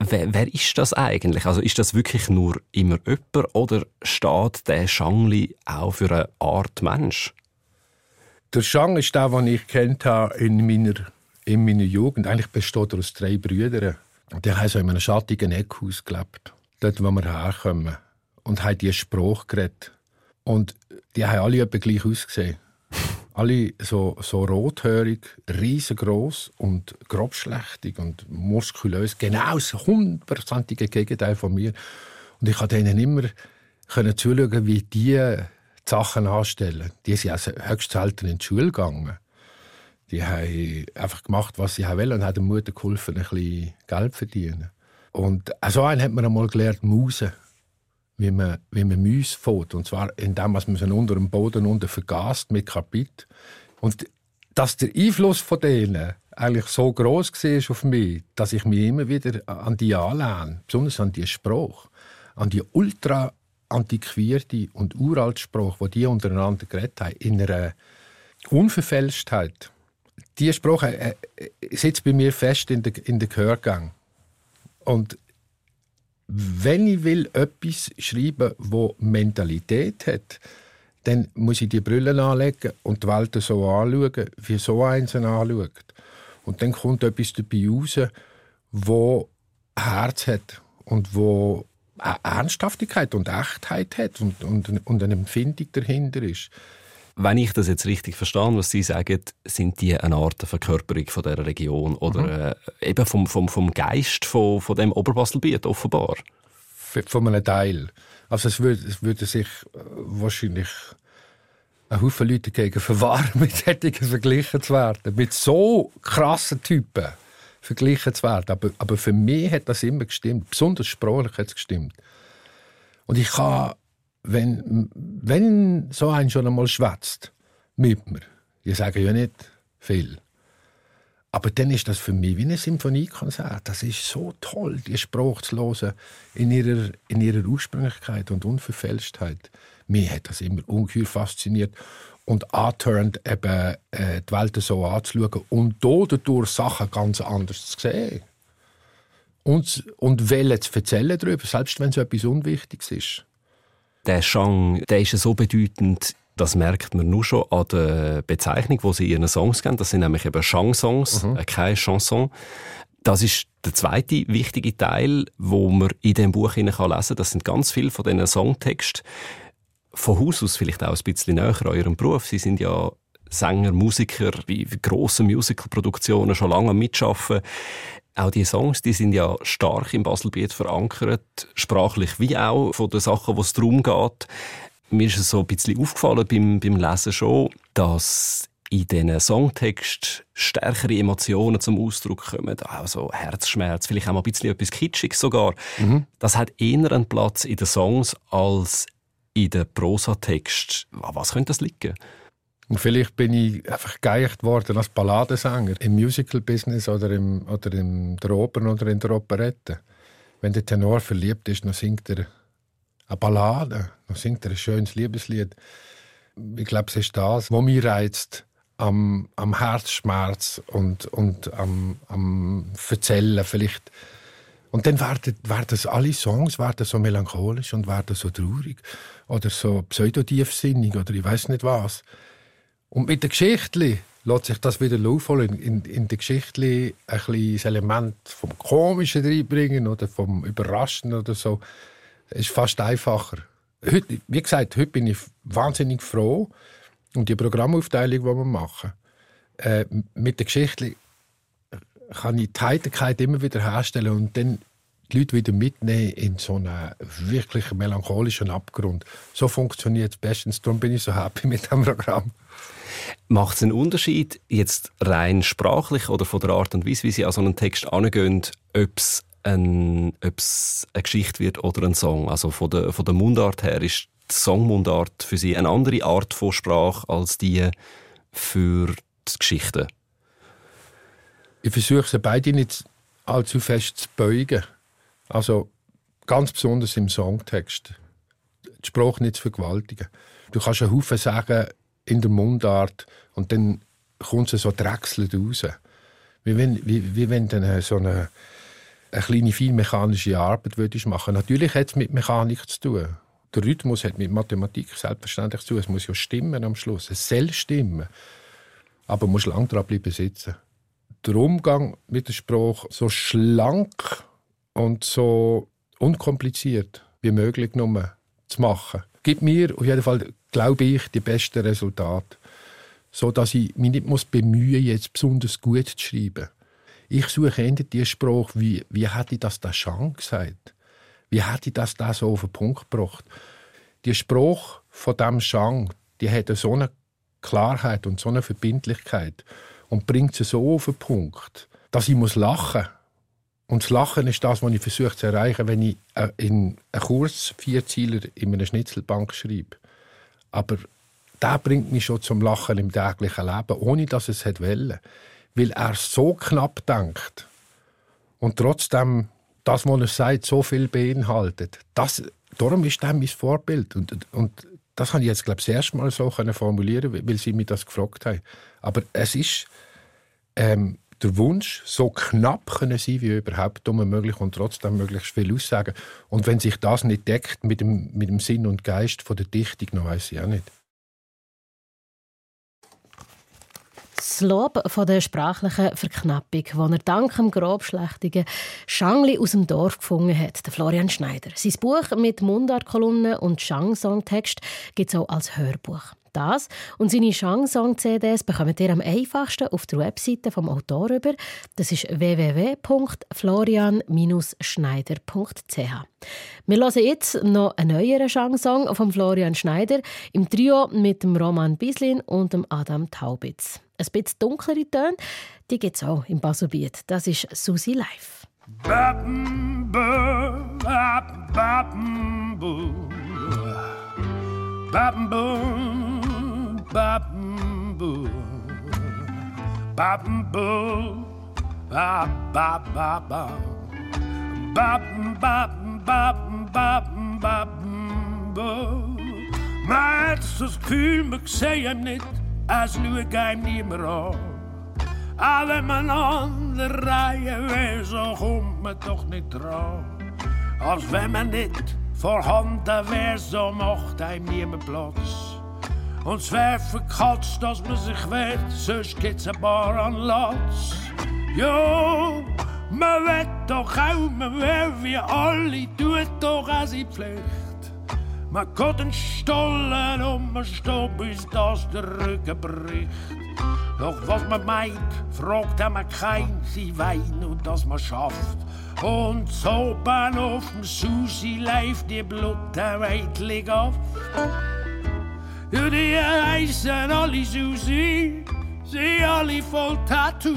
Wer, wer, ist das eigentlich? Also ist das wirklich nur immer jemand oder steht der Shangli auch für eine Art Mensch? Der Shang ist der, den ich kennt habe in meiner, in meiner Jugend. Eigentlich besteht er aus drei Brüdern. Der hat so in einem schattigen Eckhaus gelebt, dort, wo wir herkommen. Und hat die Spruch geredet. Und die haben alle etwa gleich ausgesehen alle so, so rothörig, riesengroß und grobschlächtig und muskulös. Genau das hundertprozentige Gegenteil von mir. Und ich konnte ihnen immer können zuschauen, wie die Sachen anstellen. Die sind also höchst selten in die Schule gegangen. Die haben einfach gemacht, was sie wollen und haben der Mutter geholfen, ein bisschen Geld zu verdienen. Und so einen hat man einmal gelernt, Musen wie man, wie man Mäuse fährt. Und zwar indem man sie unter dem Boden unten vergast mit Kapit. Und dass der Einfluss von denen eigentlich so groß war auf mich, dass ich mich immer wieder an die anlehne, besonders an die Sprache, an die ultra antiquierte und uralte Sprache, die die untereinander geredet haben, in einer Unverfälschtheit. Diese Sprache äh, äh, sitzt bei mir fest in den in der Gehörgang. Und wenn ich will etwas schreiben, wo Mentalität hat, dann muss ich die Brille anlegen und die Welt so anschauen, wie so eins anschaut. Und dann kommt etwas dabei raus, wo Herz hat und wo Ernsthaftigkeit und Echtheit hat und, und, und eine Empfindung dahinter ist. Wenn ich das jetzt richtig verstehe, was Sie sagen, sind die eine Art Verkörperung von dieser Region oder mhm. äh, eben vom, vom, vom Geist von, von dem Oberbaselbiet offenbar? Von einem Teil. Also es würde, es würde sich äh, wahrscheinlich ein Haufen Leute dagegen verwahren, mit solchen verglichen zu werden. Mit so krassen Typen verglichen zu werden. Aber, aber für mich hat das immer gestimmt. Besonders sprachlich hat es gestimmt. Und ich kann wenn, wenn so ein schon einmal schwätzt mit mir, die sagen ja nicht viel, aber dann ist das für mich wie ein Symphoniekonzert. Das ist so toll, die Sprache zu hören in ihrer, in ihrer Ursprünglichkeit und Unverfälschtheit. Mir hat das immer ungeheuer fasziniert und anturnt eben äh, die Welt so anzuschauen und dadurch Sachen ganz anders zu sehen. Und, und Welle zu erzählen darüber, selbst wenn es etwas Unwichtiges ist der Chant, der ist so bedeutend, das merkt man nur schon an der Bezeichnung, wo sie ihren Songs geben. Das sind nämlich eben Chansons, mhm. Äh, keine Chanson. Das ist der zweite wichtige Teil, wo man in dem Buch lesen kann. Das sind ganz viele von diesen Songtexten. Von Haus aus vielleicht auch ein bisschen näher an eurem Beruf. Sie sind ja Sänger, Musiker, bei grossen Musicalproduktionen schon lange mitschaffen. Auch die Songs, die sind ja stark im Baselbiet verankert, sprachlich wie auch von den Sachen, wo es darum geht. Mir ist es so ein bisschen aufgefallen beim, beim Lesen schon, dass in diesen Songtext stärkere Emotionen zum Ausdruck kommen. Also Herzschmerz, vielleicht auch mal ein bisschen etwas Kitschiges sogar. Mhm. Das hat eher einen Platz in den Songs als in den Prosatext. Was könnte das liegen? Und vielleicht bin ich einfach geeicht worden als Balladensänger im Musical-Business oder, im, oder in der Oper oder in der Operette. Wenn der Tenor verliebt ist, dann singt er eine Ballade, dann singt er ein schönes Liebeslied. ich glaube, es ist das, was mich reizt am, am Herzschmerz und, und am, am Verzählen vielleicht. Und dann werden, werden alle Songs werden so melancholisch und werden so traurig oder so pseudodiefsinnig oder ich weiß nicht was. Und mit der Geschichte lässt sich das wieder aufholen. In, in der Geschichte ein das Element vom Komischen reinbringen oder vom Überraschen oder so. Ist fast einfacher. Heute, wie gesagt, heute bin ich wahnsinnig froh um die Programmaufteilung, die wir machen. Äh, mit der Geschichte kann ich die Heiterkeit immer wieder herstellen und dann die Leute wieder mitnehmen in so einen wirklich melancholischen Abgrund. So funktioniert es bestens. Darum bin ich so happy mit dem Programm. Macht es einen Unterschied, jetzt rein sprachlich oder von der Art und Weise, wie Sie an so einen Text angehen, ob es ein, eine Geschichte wird oder ein Song? Also von der, von der Mundart her ist die Songmundart für Sie eine andere Art von Sprache als die für die Geschichte? Ich versuche sie beide nicht allzu fest zu beugen. Also ganz besonders im Songtext. Die Sprache nicht zu vergewaltigen. Du kannst einen Haufen sagen in der Mundart und dann kommt es so drechselnd raus. Wie wenn, wie, wie wenn du so eine, eine kleine, feinmechanische Arbeit würdest machen Natürlich hat es mit Mechanik zu tun. Der Rhythmus hat mit Mathematik selbstverständlich zu tun. Es muss ja stimmen am Schluss. Es soll stimmen. Aber man muss lang dran bleiben sitzen. Der Umgang mit der Sprache so schlank und so unkompliziert wie möglich nur zu machen, gibt mir auf jeden Fall, glaube ich, die besten Resultate. So dass ich mich nicht muss bemühen jetzt besonders gut zu schreiben. Ich suche eher die Sprache, wie, wie hätte das der Jean gesagt? Wie hätte das da so auf den Punkt gebracht? Die Sprache von dem Jean, die hat so eine Klarheit und so eine Verbindlichkeit und bringt sie so auf den Punkt, dass ich muss lachen muss und das Lachen ist das, was ich versuche zu erreichen, wenn ich äh, in einen Kurs Vierzieler in einer Schnitzelbank schreibe. Aber der bringt mich schon zum Lachen im täglichen Leben, ohne dass es es wollte. Weil er so knapp denkt und trotzdem das, was er sagt, so viel beinhaltet. Das, darum ist er mein Vorbild. Und, und das habe ich jetzt, glaube ich, das erste Mal so formulieren weil sie mich das gefragt haben. Aber es ist... Ähm, der Wunsch, so knapp können sein wie überhaupt möglich und trotzdem möglichst viel aussagen. Und wenn sich das nicht deckt mit dem, mit dem Sinn und Geist von der Dichtung, dann weiß ich auch nicht. Das Lob von der sprachlichen Verknappung, die er dank dem grobschlächtigen Schangli aus dem Dorf gefunden hat, der Florian Schneider. Sein Buch mit Mundartkolumnen und Shang-Songtext gibt es auch als Hörbuch. Das und seine Chanson-CDs bekommt ihr am einfachsten auf der Webseite vom Autor über. Das ist www.florian-schneider.ch. Wir hören jetzt noch einen neueren Chanson von Florian Schneider im Trio mit dem Roman Bislin und dem Adam Taubitz. Ein bisschen dunklere Töne, die gibt es auch im Basobiet. Das ist Susi Live. Bappen, bappen, bappen, Bam boom, bam boo, bam boo, ba ba ba ba, bam bam bam bam bam boo. Maar het is zo kühl, ik zei hem niet, als nu ik hem niet meer aan. Alle mijn andere rijen wezen, komt me toch niet trouw. Als we me niet Vorhanden wär, so macht einem niemand Platz. Und es wär verkatzt, dass man sich wehrt, sonst gibt's ein paar an Latz. Jo, man will doch auch, man will wie alle, tut doch auch seine Pflicht. Man geht den Stollen und man steht, bis das der Rücken bricht. Doch was man meint, fragt man kein, sie weint und das man schafft. Und so auf dem Susi lief die Bluterweitling auf. Ja, die heißen alle Susi, sie alle voll Tattoos.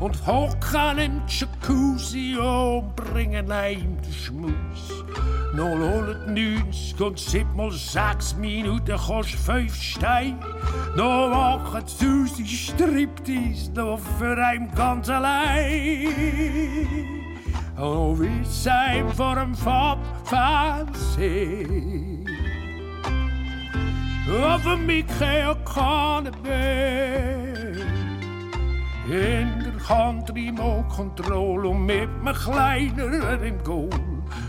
Und hocken im Jacuzzi und bringen heim den Schmus. 090 und 7 mal 6 Minuten kostet 5 Steine. Da machen Susi Striptease noch für einen ganz allein. Oh, wie zijn voor een fab fancy. over mich kann ben. In der country mo control und mit me kleiner im Goal,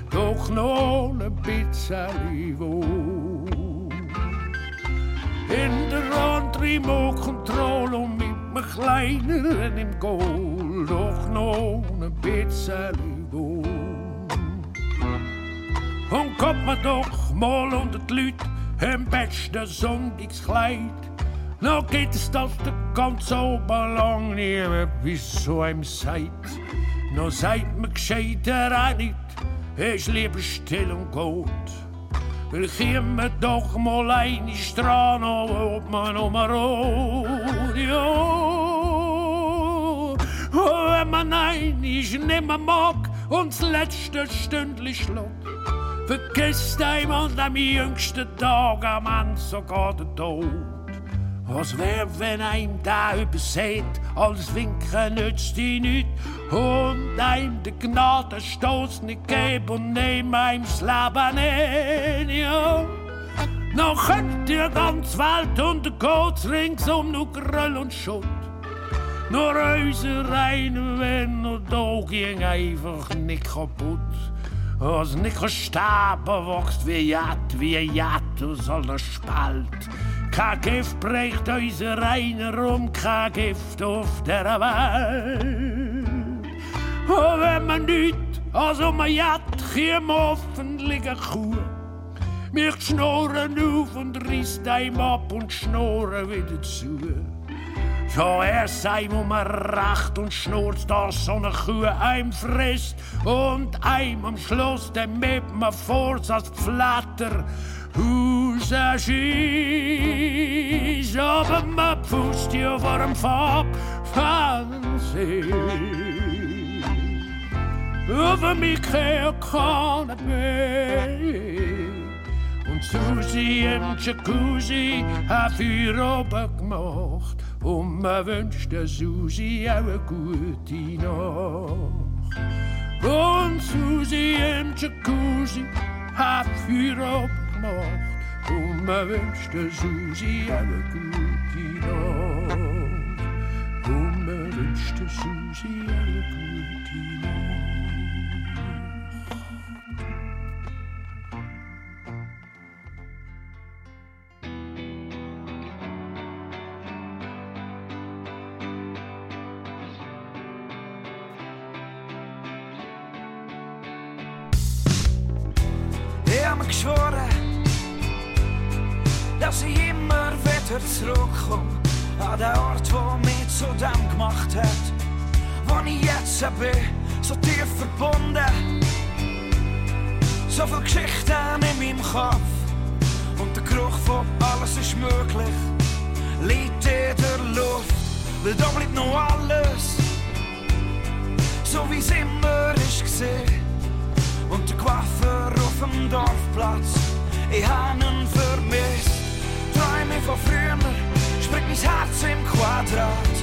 doch noch ein bisschen wohl. In der country mo control und mit me kleiner im Goal, doch noch ein bisschen wohl. Und kommt man doch mal unter die Leute, im besten Sonntagskleid. Noch geht es das der ganz oben lang nie bis zu einem Seid. Noch sagt man gescheiter auch nicht, ist lieber still und gut. Weil kommen doch mal eine Strahlen, ob man um rot, ja. Wenn man ein ist, nicht mehr mag und das letzte Stündchen schlägt, vergisst einmal am jüngsten Tag am Ende sogar der Tod. Was wär, wenn einem da übersät, als Winken nützt die nicht und einem de Gnadenstoß nicht geben und nehm einem das Leben nicht, ja. Noch könnt die ganze Welt untergeht, ringsum nur Gröll und Schutt. Nur unser rein, wenn und da ging einfach nicht kaputt. Sterben wächst wie Jad, wie Jad aus aller Spalt. Kein Gift bricht unser reiner rum, kein Gift auf der Welt. Und wenn man nicht als um Jad käme, hoffentlich eine Kuh. Mich schnorren auf und reißt einem ab und schnorren wieder zu. So erst sei man racht und schnurrt, dass so eine Kuh einem frisst und einem am Schluss dem mit man vor, als Flatter rausschießt. Aber man pfust ja vor dem Farb Fernsehen. Über mich kann mehr. Und Susi im Jacuzzi hat Feuer oben gemacht. Und man wünscht der Susi auch eine gute Nacht. Und Susi im Jacuzzi hat Feuer oben gemacht. Und man wünscht der Susi auch eine gute Nacht. Und man wünscht der Susi auch eine gute Nacht. Verbunden. So viele Geschichten in meinem Kopf und der Geruch von alles ist möglich, liegt in der Luft, weil da bleibt noch alles, so wie es immer ist gesehen und der Coiffeur auf dem Dorfplatz. Ich hab ihn vermisst. Träume von früher, springt mein Herz im Quadrat.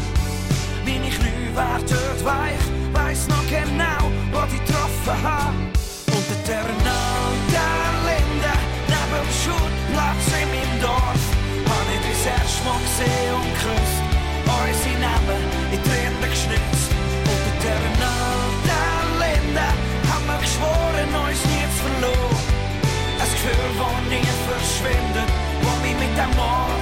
Meine Knie werden weich, weiss noch genau, wo ich getroffen hab. Unter der der Linde, neben dem Schulplatz in meinem Dorf, hab ich das erste Mal gesehen und geküsst. Unsere Namen in Tränen geschnitzt. Unter der der Linde, haben wir geschworen, uns nie zu verloren. Ein Gefühl, das nie verschwindet, das mich mit dem Ort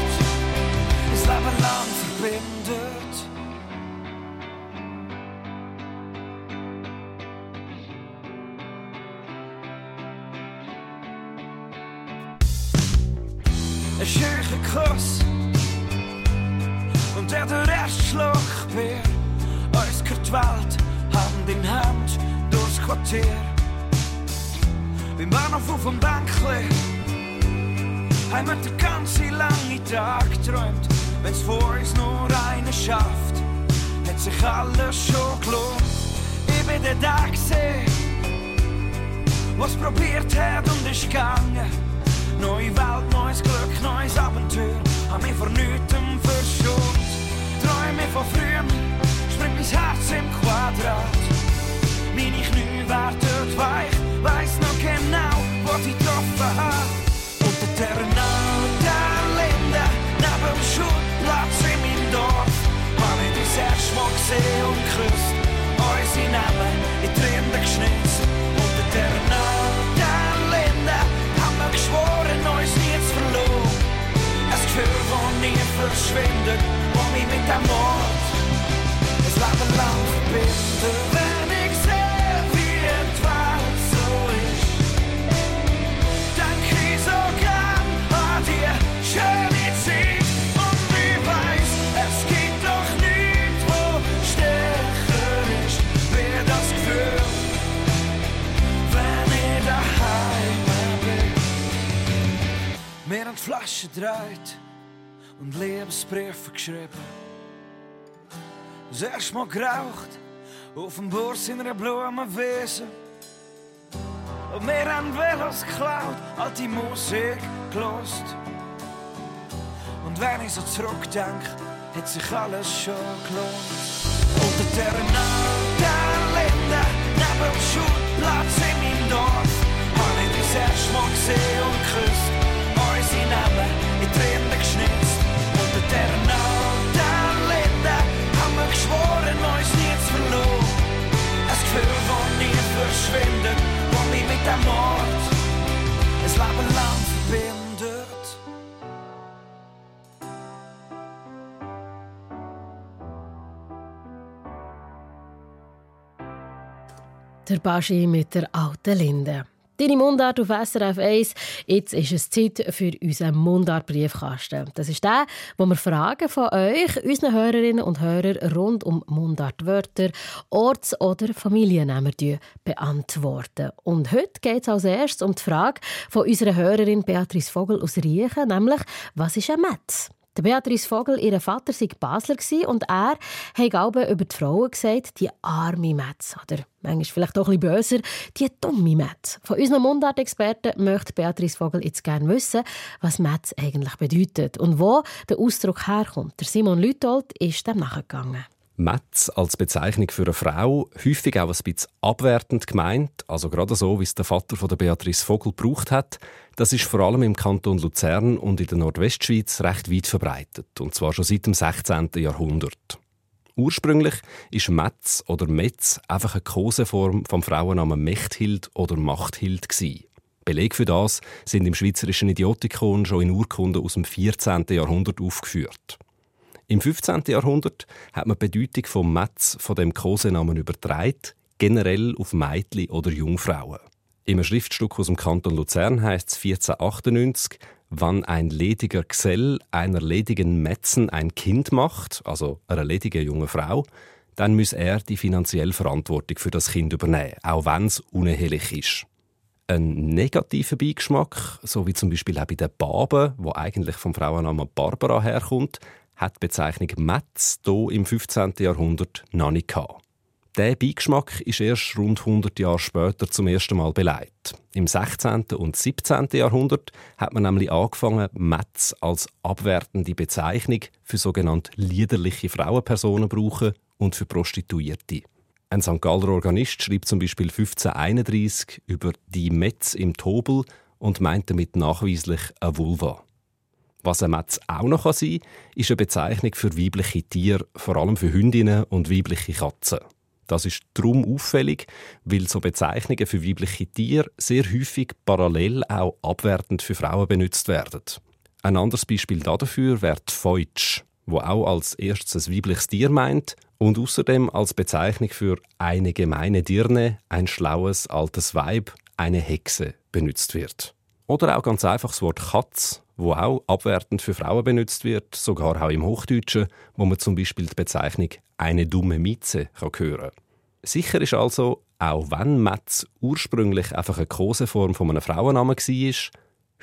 Welt Hand in Hand durchs Quartier. Beim Bahnhof auf dem Bänkli haben wir den ganzen langen Tag geträumt. Wenn's vor uns nur einer schafft, hat sich alles schon gelohnt. Ich bin der da gesehen, was probiert hat und ist gegangen. Neue Welt, neues Glück, neues Abenteuer, hab mich vor nichts verschont. Träume von früher, mein Herz im Quadrat. Meine Knie werden weich, weiss noch genau, wo die getroffen habe. Unter der Nadelinde, neben dem Schulplatz in meinem Dorf, habe ich das erste Mal gesehen und geküsst. Unsere Namen in Tränen geschnitzt. Unter der Nadelinde haben wir geschworen, uns nie zu verloren. Ein Gefühl, das nie verschwindet, wo mich mit dem Mord die Flasche dreht und Lebensbriefe geschrieben. Das erste Mal geraucht auf dem Burs in einer Blumenwiese. Und wir haben Velos geklaut, hat die Musik gelost. Und wenn ich so zurückdenke, hat sich alles schon gelohnt. Unter der der Linde, neben dem Schulplatz in Der Baschi mit der alten Linde. Deine Mundart auf SRF 1. Jetzt ist es Zeit für unseren Mundart-Briefkasten. Das ist der, wo wir Fragen von euch, unseren Hörerinnen und Hörern rund um Mundartwörter, Orts- oder Familiennamen beantworten. Und heute geht es als erstes um die Frage von unserer Hörerin Beatrice Vogel aus Riechen, nämlich «Was ist ein Metz?» Der Beatrice Vogel, ihr Vater, war Basler und er hat über die Frauen gesagt, die arme Metz. Oder manchmal vielleicht auch ein bisschen böser, die dumme Metz. Von unseren Mundartexperten möchte Beatrice Vogel jetzt gerne wissen, was Metz eigentlich bedeutet und wo der Ausdruck herkommt. Der Simon Lütold ist dem nachgegangen. Metz als Bezeichnung für eine Frau häufig auch ein bisschen abwertend gemeint, also gerade so, wie es der Vater von der Beatrice Vogel gebraucht hat. Das ist vor allem im Kanton Luzern und in der Nordwestschweiz recht weit verbreitet, und zwar schon seit dem 16. Jahrhundert. Ursprünglich ist Metz oder Metz einfach eine Koseform vom Frauennamen Mechthild oder Machthild gsi. Beleg für das sind im schweizerischen Idiotikon schon in Urkunden aus dem 14. Jahrhundert aufgeführt. Im 15. Jahrhundert hat man die Bedeutung vom Metz von dem Kosenamen übertragen, generell auf Mädchen oder Jungfrauen. Im Schriftstück aus dem Kanton Luzern heißt es 1498, wann ein lediger Gesell einer ledigen Metzen ein Kind macht, also einer ledigen jungen Frau, dann muss er die finanzielle Verantwortung für das Kind übernehmen, auch wenn es unehelich ist. Ein negativer Beigeschmack, so wie zum Beispiel auch bei den Baben, wo eigentlich vom Frauennamen Barbara herkommt, hat die Bezeichnung Metz hier im 15. Jahrhundert noch nicht gehabt. Der Beigeschmack ist erst rund 100 Jahre später zum ersten Mal beleidigt. Im 16. und 17. Jahrhundert hat man nämlich angefangen, Metz als abwertende Bezeichnung für sogenannte liederliche Frauenpersonen zu und für Prostituierte. Ein St. Galler Organist schrieb zum Beispiel 1531 über die Metz im Tobel und meint damit nachweislich eine Vulva. Was ein Metz auch noch sein kann, ist eine Bezeichnung für weibliche Tiere, vor allem für Hündinnen und weibliche Katzen. Das ist darum auffällig, weil so Bezeichnungen für weibliche Tiere sehr häufig parallel auch abwertend für Frauen benutzt werden. Ein anderes Beispiel dafür wäre Feutsch, wo auch als erstes ein weibliches Tier meint und außerdem als Bezeichnung für eine gemeine Dirne, ein schlaues altes Weib, eine Hexe benutzt wird. Oder auch ganz einfach das Wort Katz, wo auch abwertend für Frauen benutzt wird, sogar auch im Hochdeutschen, wo man zum Beispiel die Bezeichnung eine dumme Mieze hören kann. Sicher ist also, auch wenn Metz ursprünglich einfach eine Koseform von einem Frauennamen war,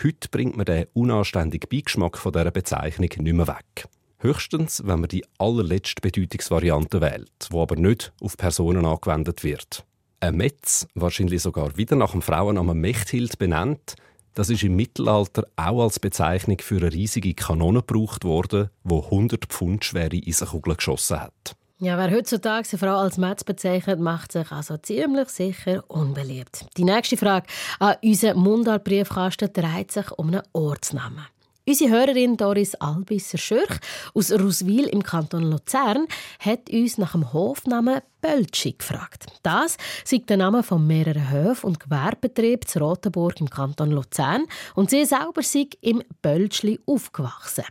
heute bringt man den unanständigen Beigeschmack von dieser Bezeichnung nicht mehr weg. Höchstens, wenn man die allerletzte Bedeutungsvariante wählt, wo aber nicht auf Personen angewendet wird. Ein Metz, wahrscheinlich sogar wieder nach dem Frauennamen Mechthild benannt, das ist im Mittelalter auch als Bezeichnung für eine riesige Kanone gebraucht worden, wo 100 Pfund schwere Eisenkugel geschossen hat. Ja, wer heutzutage eine Frau als Metz bezeichnet, macht sich also ziemlich sicher unbeliebt. Die nächste Frage an unseren Mundart-Briefkasten dreht sich um einen Ortsnamen. Unsere Hörerin Doris Albisser-Schürch aus Ruswil im Kanton Luzern hat uns nach dem Hofnamen Böltschi gefragt. Das ist der Name von mehreren Höfen und Gewerbebetrieben zu Rotenburg im Kanton Luzern und sie selber sei im Böltschli aufgewachsen.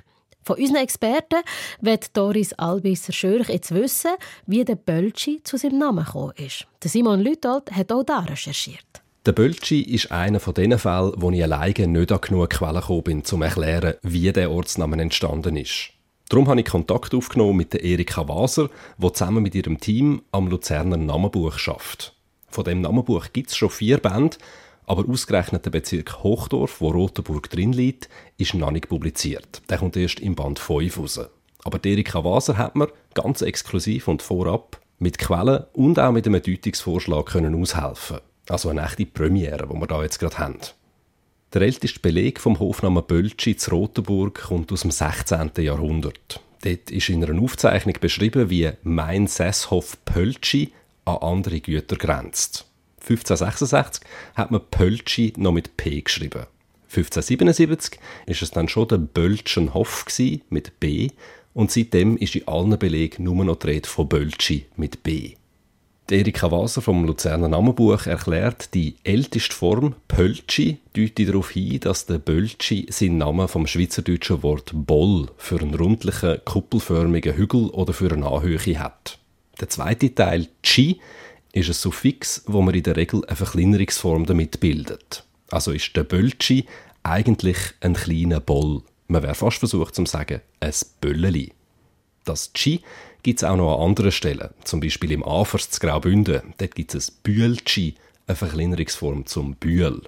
Von unseren Experten wird Doris Albisser-Schürch jetzt wissen, wie der Bölschi zu seinem Namen gekommen ist. Simon Lütold hat auch da recherchiert. Der Bölschi ist einer von diesen Fällen, wo ich alleine nicht an genug Quellen gekommen bin, um zu erklären, wie der Ortsname entstanden ist. Darum habe ich Kontakt aufgenommen mit der Erika Waser, die zusammen mit ihrem Team am Luzerner Namenbuch schafft. Von dem Namenbuch gibt es schon vier Bände, aber ausgerechnet der Bezirk Hochdorf, wo Rotenburg drin liegt, ist noch nicht publiziert. Der kommt erst im Band 5 raus. Aber Erika Waser hat mir ganz exklusiv und vorab mit Quellen und auch mit einem Deutungsvorschlag können aushelfen. Also eine echte Premiere, die wir da jetzt gerade haben. Der älteste Beleg vom Hofnamen Bölschi zu Rotenburg kommt aus dem 16. Jahrhundert. Dort ist in einer Aufzeichnung beschrieben, wie Mein Sesshof Pölschi an andere Güter grenzt. 1566 hat man Pölschi noch mit P geschrieben. 1577 ist es dann schon der Böltschenhof mit B und seitdem ist in allen Belegen nur noch die Rede von Bölschi mit B. Erika Waser vom Luzerner Namenbuch erklärt, die älteste Form Pölschi deutet darauf hin, dass der Bölschi seinen Namen vom schweizerdeutschen Wort Boll für einen rundlichen, kuppelförmigen Hügel oder für eine Anhöhe hat. Der zweite Teil Chi ist ein Suffix, wo man in der Regel eine Verkleinerungsform damit bildet. Also ist der Bölschi eigentlich ein kleiner Boll. Man wäre fast versucht zu sagen, ein Bölleli. Das Chi gibt es auch noch an anderen Stellen, zum Beispiel im Afers zu Graubünden. Dort gibt es ein Bühlchi, eine Verkleinerungsform zum Bühl.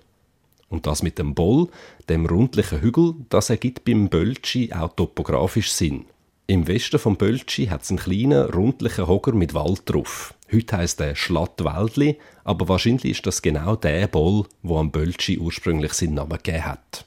Und das mit dem Boll, dem rundlichen Hügel, das ergibt beim Bölschi auch topografisch Sinn. Im Westen vom Bölschi hat es einen kleinen, rundlichen Hocker mit Wald drauf. Heute heisst der Schlattwäldli, aber wahrscheinlich ist das genau der Boll, wo am Bölschi ursprünglich seinen Namen gegeben hat.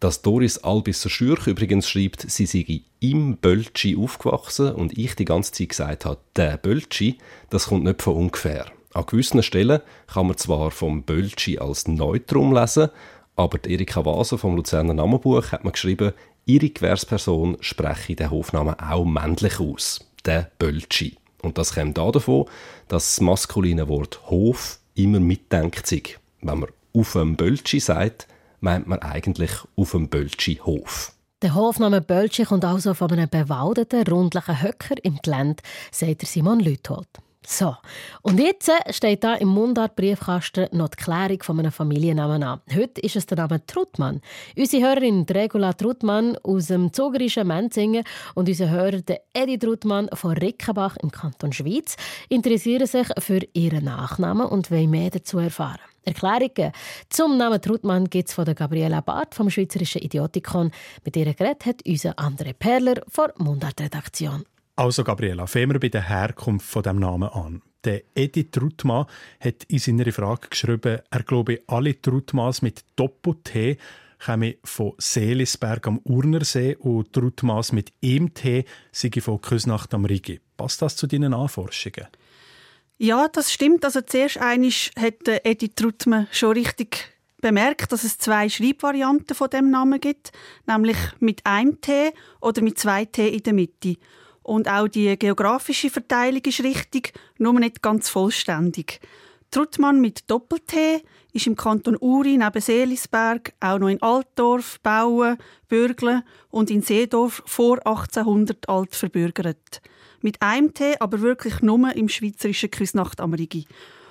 Dass Doris Albisser Schürch übrigens schreibt, sie sei im Bölschi aufgewachsen und ich die ganze Zeit gesagt habe, der Bölschi, das kommt nicht von ungefähr. An gewissen Stellen kann man zwar vom Bölschi als Neutrum lesen, aber die Erika Waser vom Luzerner Namenbuch hat mir geschrieben, ihre Gewährsperson spreche den Hofnamen auch männlich aus, der Bölschi. Und das kommt davon, dass das maskuline Wort Hof immer mitdenkt sich. Wenn man auf dem Bölschi sagt, meint man eigentlich auf dem Bölschi Hof. Der Hofname Bölschi kommt also von einem bewaldeten, rundlichen Höcker im Gelände, sagt Simon Lüthold. So, und jetzt steht da im Mundart-Briefkasten noch die Klärung von einem Familiennamen an. Heute ist es der Name Trutmann. Unsere Hörerin Regula Trutmann aus dem zogerischen Menzingen und unser Hörer der Edi Trutmann von Rickenbach im Kanton Schweiz interessieren sich für ihren Nachnamen und wollen mehr dazu erfahren. Erklärungen zum Namen Trutmann gibt es von der Gabriela Barth vom Schweizerischen Idiotikon. Mit ihrer geredet hat unser André Perler von Mundart-Redaktion. Also Gabriela, fangen wir bei der Herkunft von dem Namen an. Der Edith Trutmann hat in seiner Frage geschrieben, er glaube, alle Trutmanns mit Doppel-T kommen von Seelisberg am Urnersee und Trutmanns mit EMT sind von Küsnacht am Rigi. Passt das zu deinen Anforschungen? Ja, das stimmt. Also zuerst einig hat Edith Trutmann schon richtig bemerkt, dass es zwei Schreibvarianten von dem Namen gibt, nämlich mit einem T oder mit zwei T in der Mitte. Und auch die geografische Verteilung ist richtig, nur nicht ganz vollständig. Truttmann mit Doppel-T ist im Kanton Uri neben Seelisberg auch noch in Altdorf, Bauen, Bürgle und in Seedorf vor 1800 alt verbürgert. Mit einem T, aber wirklich nur im schweizerischen Küsnacht am Rigi.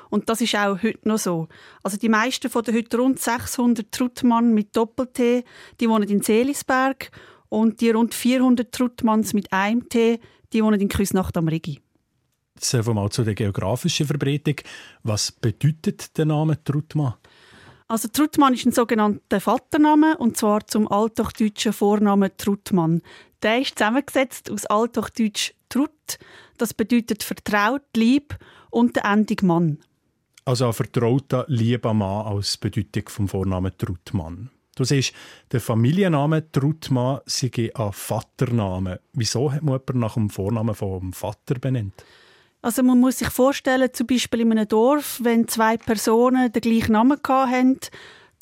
Und das ist auch heute noch so. Also die meisten von den heute rund 600 Truttmann mit Doppel-T, die wohnen in Seelisberg und die rund 400 Truttmanns mit einem T, die wohnen in Küsnacht am Rigi. Jetzt mal zu der geografischen Verbreitung. Was bedeutet der Name Truttmann? Also Truttmann ist ein sogenannter Vatername und zwar zum althochdeutschen Vornamen Truttmann. Der ist zusammengesetzt aus althochdeutsch Trut, das bedeutet vertraut, lieb und der Endung Mann. Also ein vertrauter, lieber Mann als Bedeutung vom Vornamen Truttmann. Du siehst, der Familienname Trutmann sei ein Vatername. Wieso hat man jemanden nach dem Vornamen vom Vater benannt? Also man muss sich vorstellen, zum Beispiel in einem Dorf, wenn zwei Personen den gleichen Namen hatten,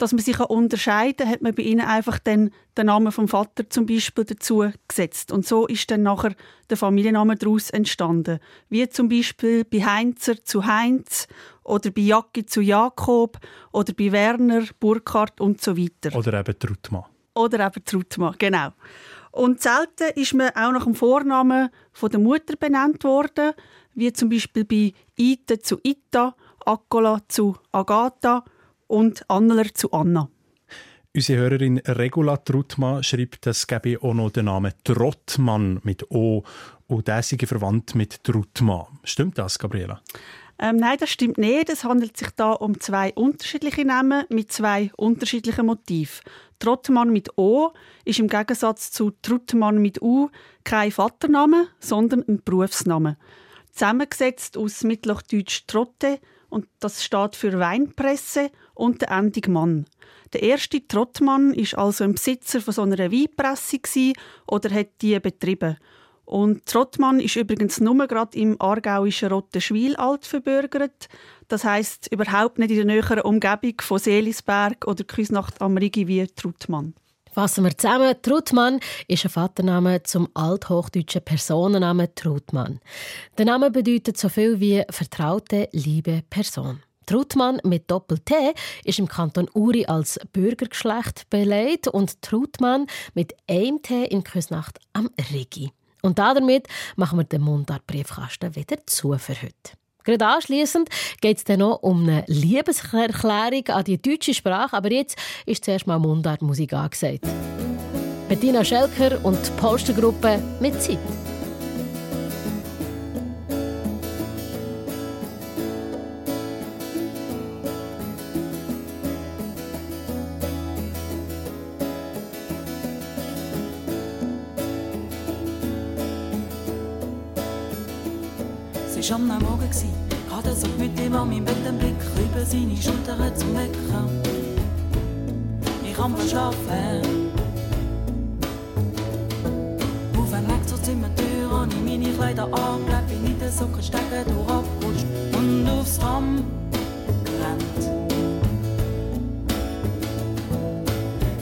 dass man sich unterscheiden kann, hat man bei ihnen einfach den, den Namen vom Vater zum Beispiel dazu gesetzt. Und so ist dann nachher der Familienname daraus entstanden. Wie zum Beispiel bei Heinzer zu Heinz oder bei Jacki zu Jakob oder bei Werner, Burkhardt und so weiter. Oder eben Trutmann. Oder eben Trutmann, genau. Und selten ist man auch nach dem Vornamen von der Mutter benannt worden, wie zum Beispiel bei Ite zu Ita, Akola zu Agatha und Anneler zu Anna. Unsere Hörerin Regula Trutmann schreibt, es gebe auch noch den Namen Trottmann mit O und der sei verwandt mit Trutmann. Stimmt das, Gabriela? Ähm, nein, das stimmt nicht. Es handelt sich da um zwei unterschiedliche Namen mit zwei unterschiedlichen Motiven. Trottmann mit O ist im Gegensatz zu Truttmann mit U kein Vatername, sondern ein Berufsname. Zusammengesetzt aus Mittelhochdeutsch Trotte und das steht für Weinpresse und der Endung Mann. Der erste Trottmann ist also ein Besitzer von so einer Weinpresse oder hat die betrieben. Und Trottmann ist übrigens nur gerade im aargauischen Rottenschwil alt verbürgert. Das heißt überhaupt nicht in der näheren Umgebung von Seelisberg oder Küsnacht am Rigi wie Trottmann. Fassen wir zusammen. Trutmann ist ein Vatername zum althochdeutschen Personennamen Trutmann. Der Name bedeutet so viel wie vertraute, liebe Person. Trutmann mit Doppel-T ist im Kanton Uri als Bürgergeschlecht beleidigt und Trutmann mit einem T in Küsnacht am Rigi. Und damit machen wir den Mundartbriefkasten wieder zu für heute. Gerade anschliessend geht es dann noch um eine Liebeserklärung an die deutsche Sprache, aber jetzt ist zuerst mal Mundartmusik angesagt. Bettina Schelker und die Postergruppe mit Zeit. War am Morgen, gerade so mit ihm an meinem Bett den Blick über seine Schulter zum Wecker. Ich kann verschlafen. Auf einem Weg zur Zimmertür habe ich meine Kleider angelegt, bin in den Socken stecken durchgerutscht und aufs Tram gerannt.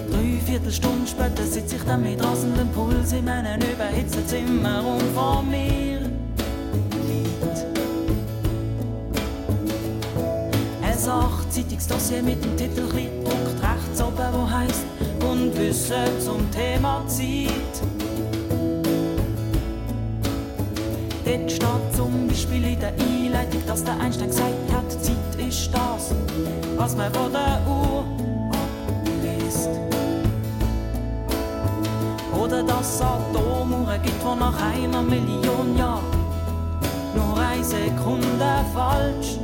Drei Viertelstunden später sitze ich dann mit rasendem Puls in meinem überhitzten Zimmer und vor mir Zeitungsdossier mit dem Titel gedruckt rechts oben, wo heisst Unwissen zum Thema Zeit. Dort steht zum Beispiel in der Einleitung, dass der Einstein gesagt hat, Zeit ist das, was man von der Uhr abliest. Oder dass es Atomuhren gibt, die nach einer Million Jahren nur eine Sekunde falsch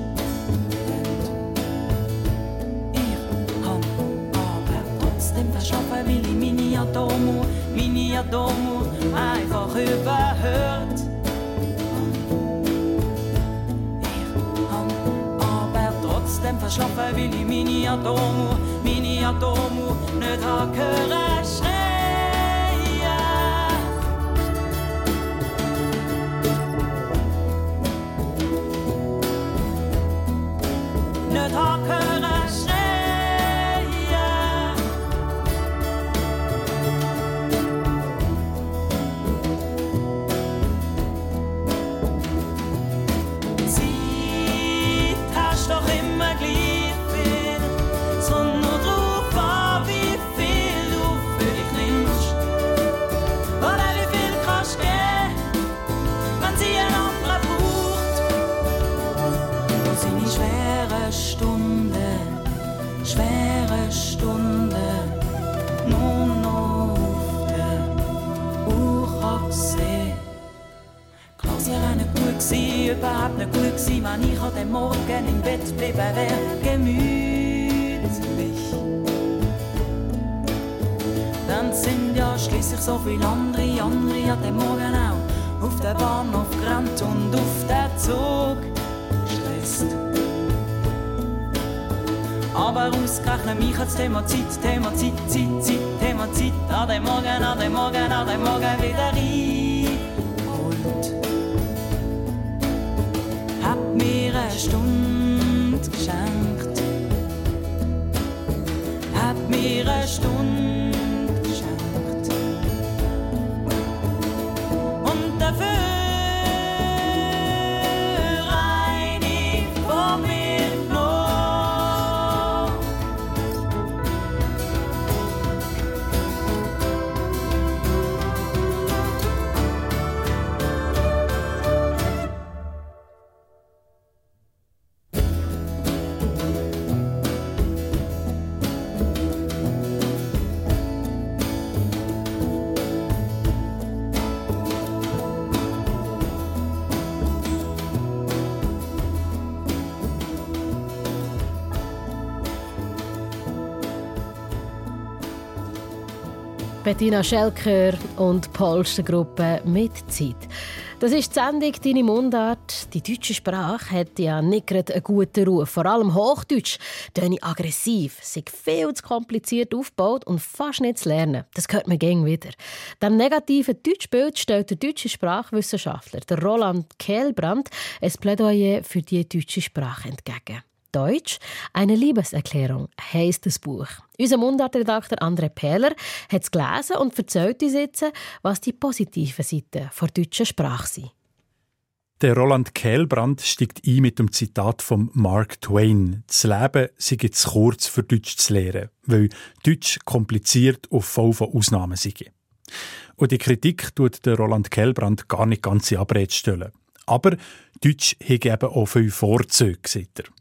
mini Atomu einfach überhört. Aber trotzdem verschlafen, weil ich mini Atomu, mini Atomu nicht hören Bettina Schelker und Polstergruppe mit Zeit. Das ist die Sendung «Deine Mundart». Die deutsche Sprache hat ja nicht gerade einen guten Ruf. Vor allem Hochdeutsch töne aggressiv, sind viel zu kompliziert aufgebaut und fast nicht zu lernen. Das hört man gegen wieder. Dem negativen Deutschbild stellt der deutsche Sprachwissenschaftler Roland Kehlbrand ein Plädoyer für die deutsche Sprache entgegen. Deutsch «Eine Liebeserklärung» heisst das Buch. Unser Mundartredakteur André Pähler hat es gelesen und erzählt uns jetzt, was die positiven Seiten der deutschen Sprache sind. Der Roland Kehlbrand steigt ein mit dem Zitat von Mark Twain. Das Leben sei zu kurz für Deutsch zu lernen, weil Deutsch kompliziert und voll von Ausnahmen sei. Und die Kritik tut der Roland Kehlbrand gar nicht ganz in Abrede stellen. Aber Deutsch hat eben auch viele Vorzüge, sagt er.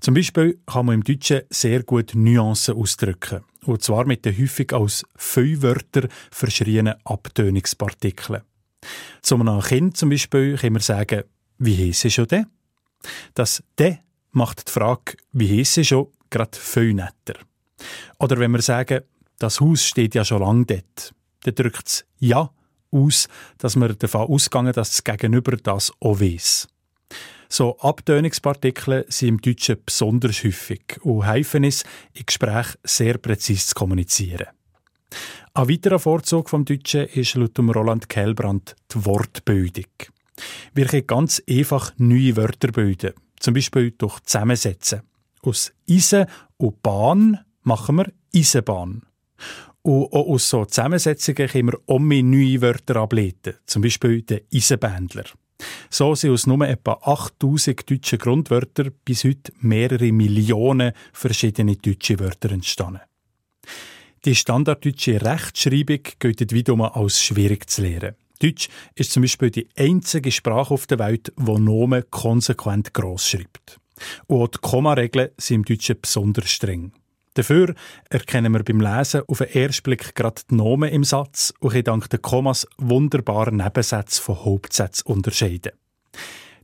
Zum Beispiel kann man im Deutschen sehr gut Nuancen ausdrücken. Und zwar mit den häufig als Füllwörter verschrienen Abtönungspartikeln. Zu einem Kind zum Beispiel kann man sagen, wie heisst es schon denn? Das «de» macht die Frage, wie heisst es schon, gerade viel netter. Oder wenn wir sagen, das Haus steht ja schon lange dort, dann drückt es «ja» aus, dass wir davon ausgehen, dass das Gegenüber das auch weiss. So Abtönungspartikel sind im Deutschen besonders häufig und helfen es, im Gespräch sehr präzise zu kommunizieren. Ein weiterer Vorzug vom Deutschen ist laut Roland Kellbrand die Wortbildung. Wir können ganz einfach neue Wörter bilden, zum Beispiel durch Zusammensetzen. Aus Eisen und Bahn machen wir Eisenbahn. Und auch aus so Zusammensetzungen können wir mehr neue Wörter ableiten, zum Beispiel den Eisenbändler. So sind aus nur etwa 8000 deutschen Grundwörtern bis heute mehrere Millionen verschiedene deutsche Wörter entstanden. Die standarddeutsche Rechtschreibung gilt wiederum als schwierig zu lernen. Deutsch ist zum Beispiel die einzige Sprache auf der Welt, die Nomen konsequent gross schreibt. Und auch die Kommaregeln sind im Deutschen besonders streng. Dafür erkennen wir beim Lesen auf den ersten Blick gerade die Nomen im Satz und können dank der Kommas wunderbar Nebensätze von Hauptsätzen unterscheiden.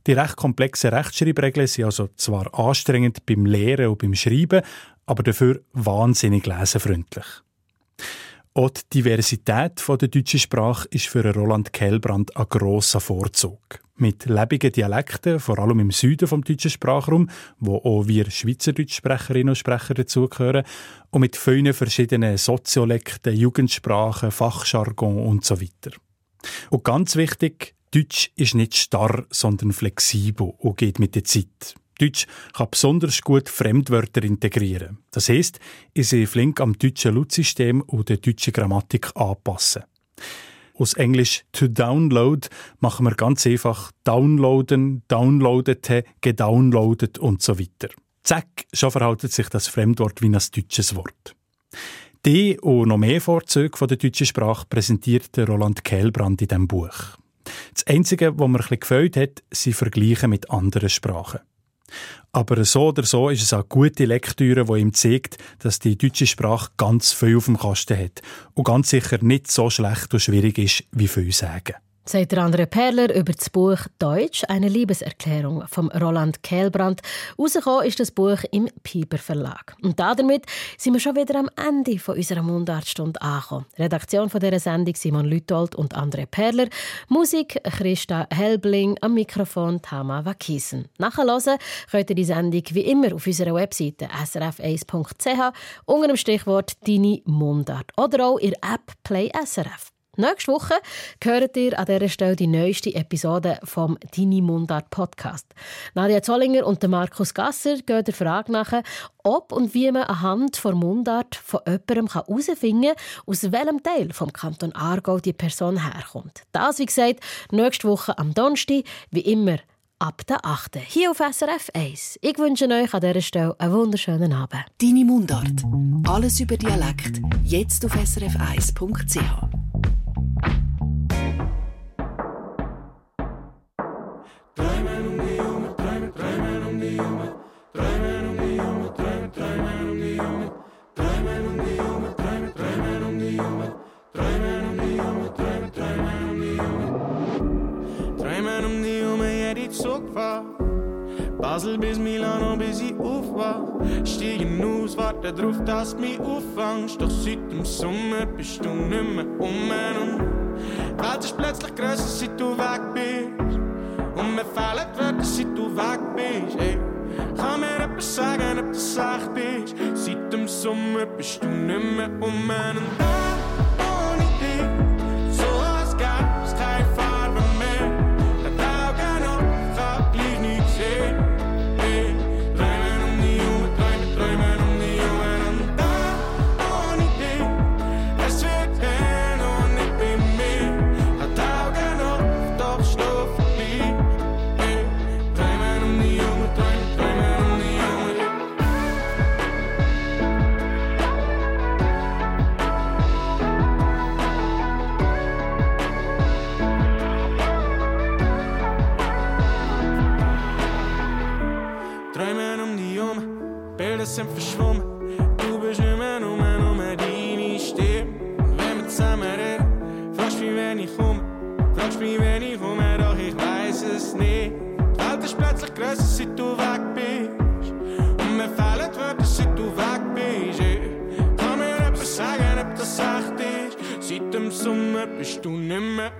Die recht komplexen Rechtschreibregeln sind also zwar anstrengend beim Lehren und beim Schreiben, aber dafür wahnsinnig lesenfreundlich. Auch die Diversität der deutschen Sprache ist für Roland Kellbrand ein grosser Vorzug. Mit lebigen Dialekten, vor allem im Süden vom deutschen Sprachraum, wo auch wir Schweizerdeutschsprecherinnen und Sprecher dazugehören, und mit vielen verschiedenen Soziolekten, Jugendsprachen, Fachjargon und so weiter. Und ganz wichtig, Deutsch ist nicht starr, sondern flexibel und geht mit der Zeit. Deutsch kann besonders gut Fremdwörter integrieren. Das heisst, ich sehe flink am deutschen Lautsystem und der deutschen Grammatik anpassen. Aus Englisch to download machen wir ganz einfach downloaden, downloadete, gedownloadet und so weiter. Zack, schon verhaltet sich das Fremdwort wie ein deutsches Wort. Die und noch mehr Vorzüge der deutschen Sprache präsentiert Roland Kehlbrand in diesem Buch. Das Einzige, was mir ein gefällt hat, sind Vergleiche mit anderen Sprachen. Aber so oder so ist es eine gute Lektüre, die ihm zeigt, dass die deutsche Sprache ganz viel auf dem Kasten hat. Und ganz sicher nicht so schlecht und schwierig ist, wie viele sagen sagt der andere Perler über das Buch Deutsch, eine Liebeserklärung vom Roland Kehlbrand. Rausgekommen ist das Buch im Piper Verlag. Und damit sind wir schon wieder am Ende von unserer Mundartstunde angekommen. Redaktion von dieser Sendung Simon Lütold und André Perler. Musik Christa Helbling, am Mikrofon Tama Wakisen. Nachhören könnt ihr die Sendung wie immer auf unserer Webseite srf1.ch unter dem Stichwort «Deine Mundart» oder auch in der App Play SRF. Nächste Woche hört ihr an dieser Stelle die neueste Episode vom Dini Mundart Podcast. Nadia Zollinger und Markus Gasser gehen der Frage nach, ob und wie man anhand von Mundart von jemandem herausfinden kann, aus welchem Teil vom Kanton Aargau die Person herkommt. Das, wie gesagt, nächste Woche am Donnerstag, wie immer ab der 8. hier auf SRF 1. Ich wünsche euch an dieser Stelle einen wunderschönen Abend. Deine Mundart. Alles über Dialekt. Jetzt auf srf1.ch. Basel bis Milano, bis ich aufwach. Steigen aus, warte drauf, dass du mich auffangst. Doch seit dem Sommer bist du nicht mehr um und die Welt ist plötzlich grösser, seit du weg bist. Und mir fehlen die Wörter, seit du weg bist. Ey. Kann mir etwas sagen, ob du echt bist? Seit dem Sommer bist du nicht mehr um und bist du nicht mehr.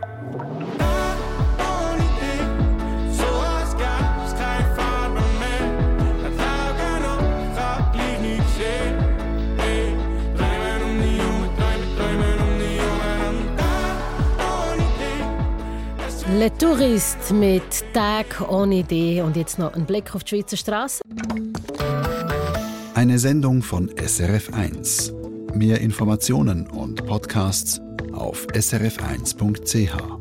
Le Tourist mit Tag ohne Idee und jetzt noch ein Blick auf die Schweizer Straße. Eine Sendung von SRF1. Mehr Informationen und Podcasts auf srf1.ch.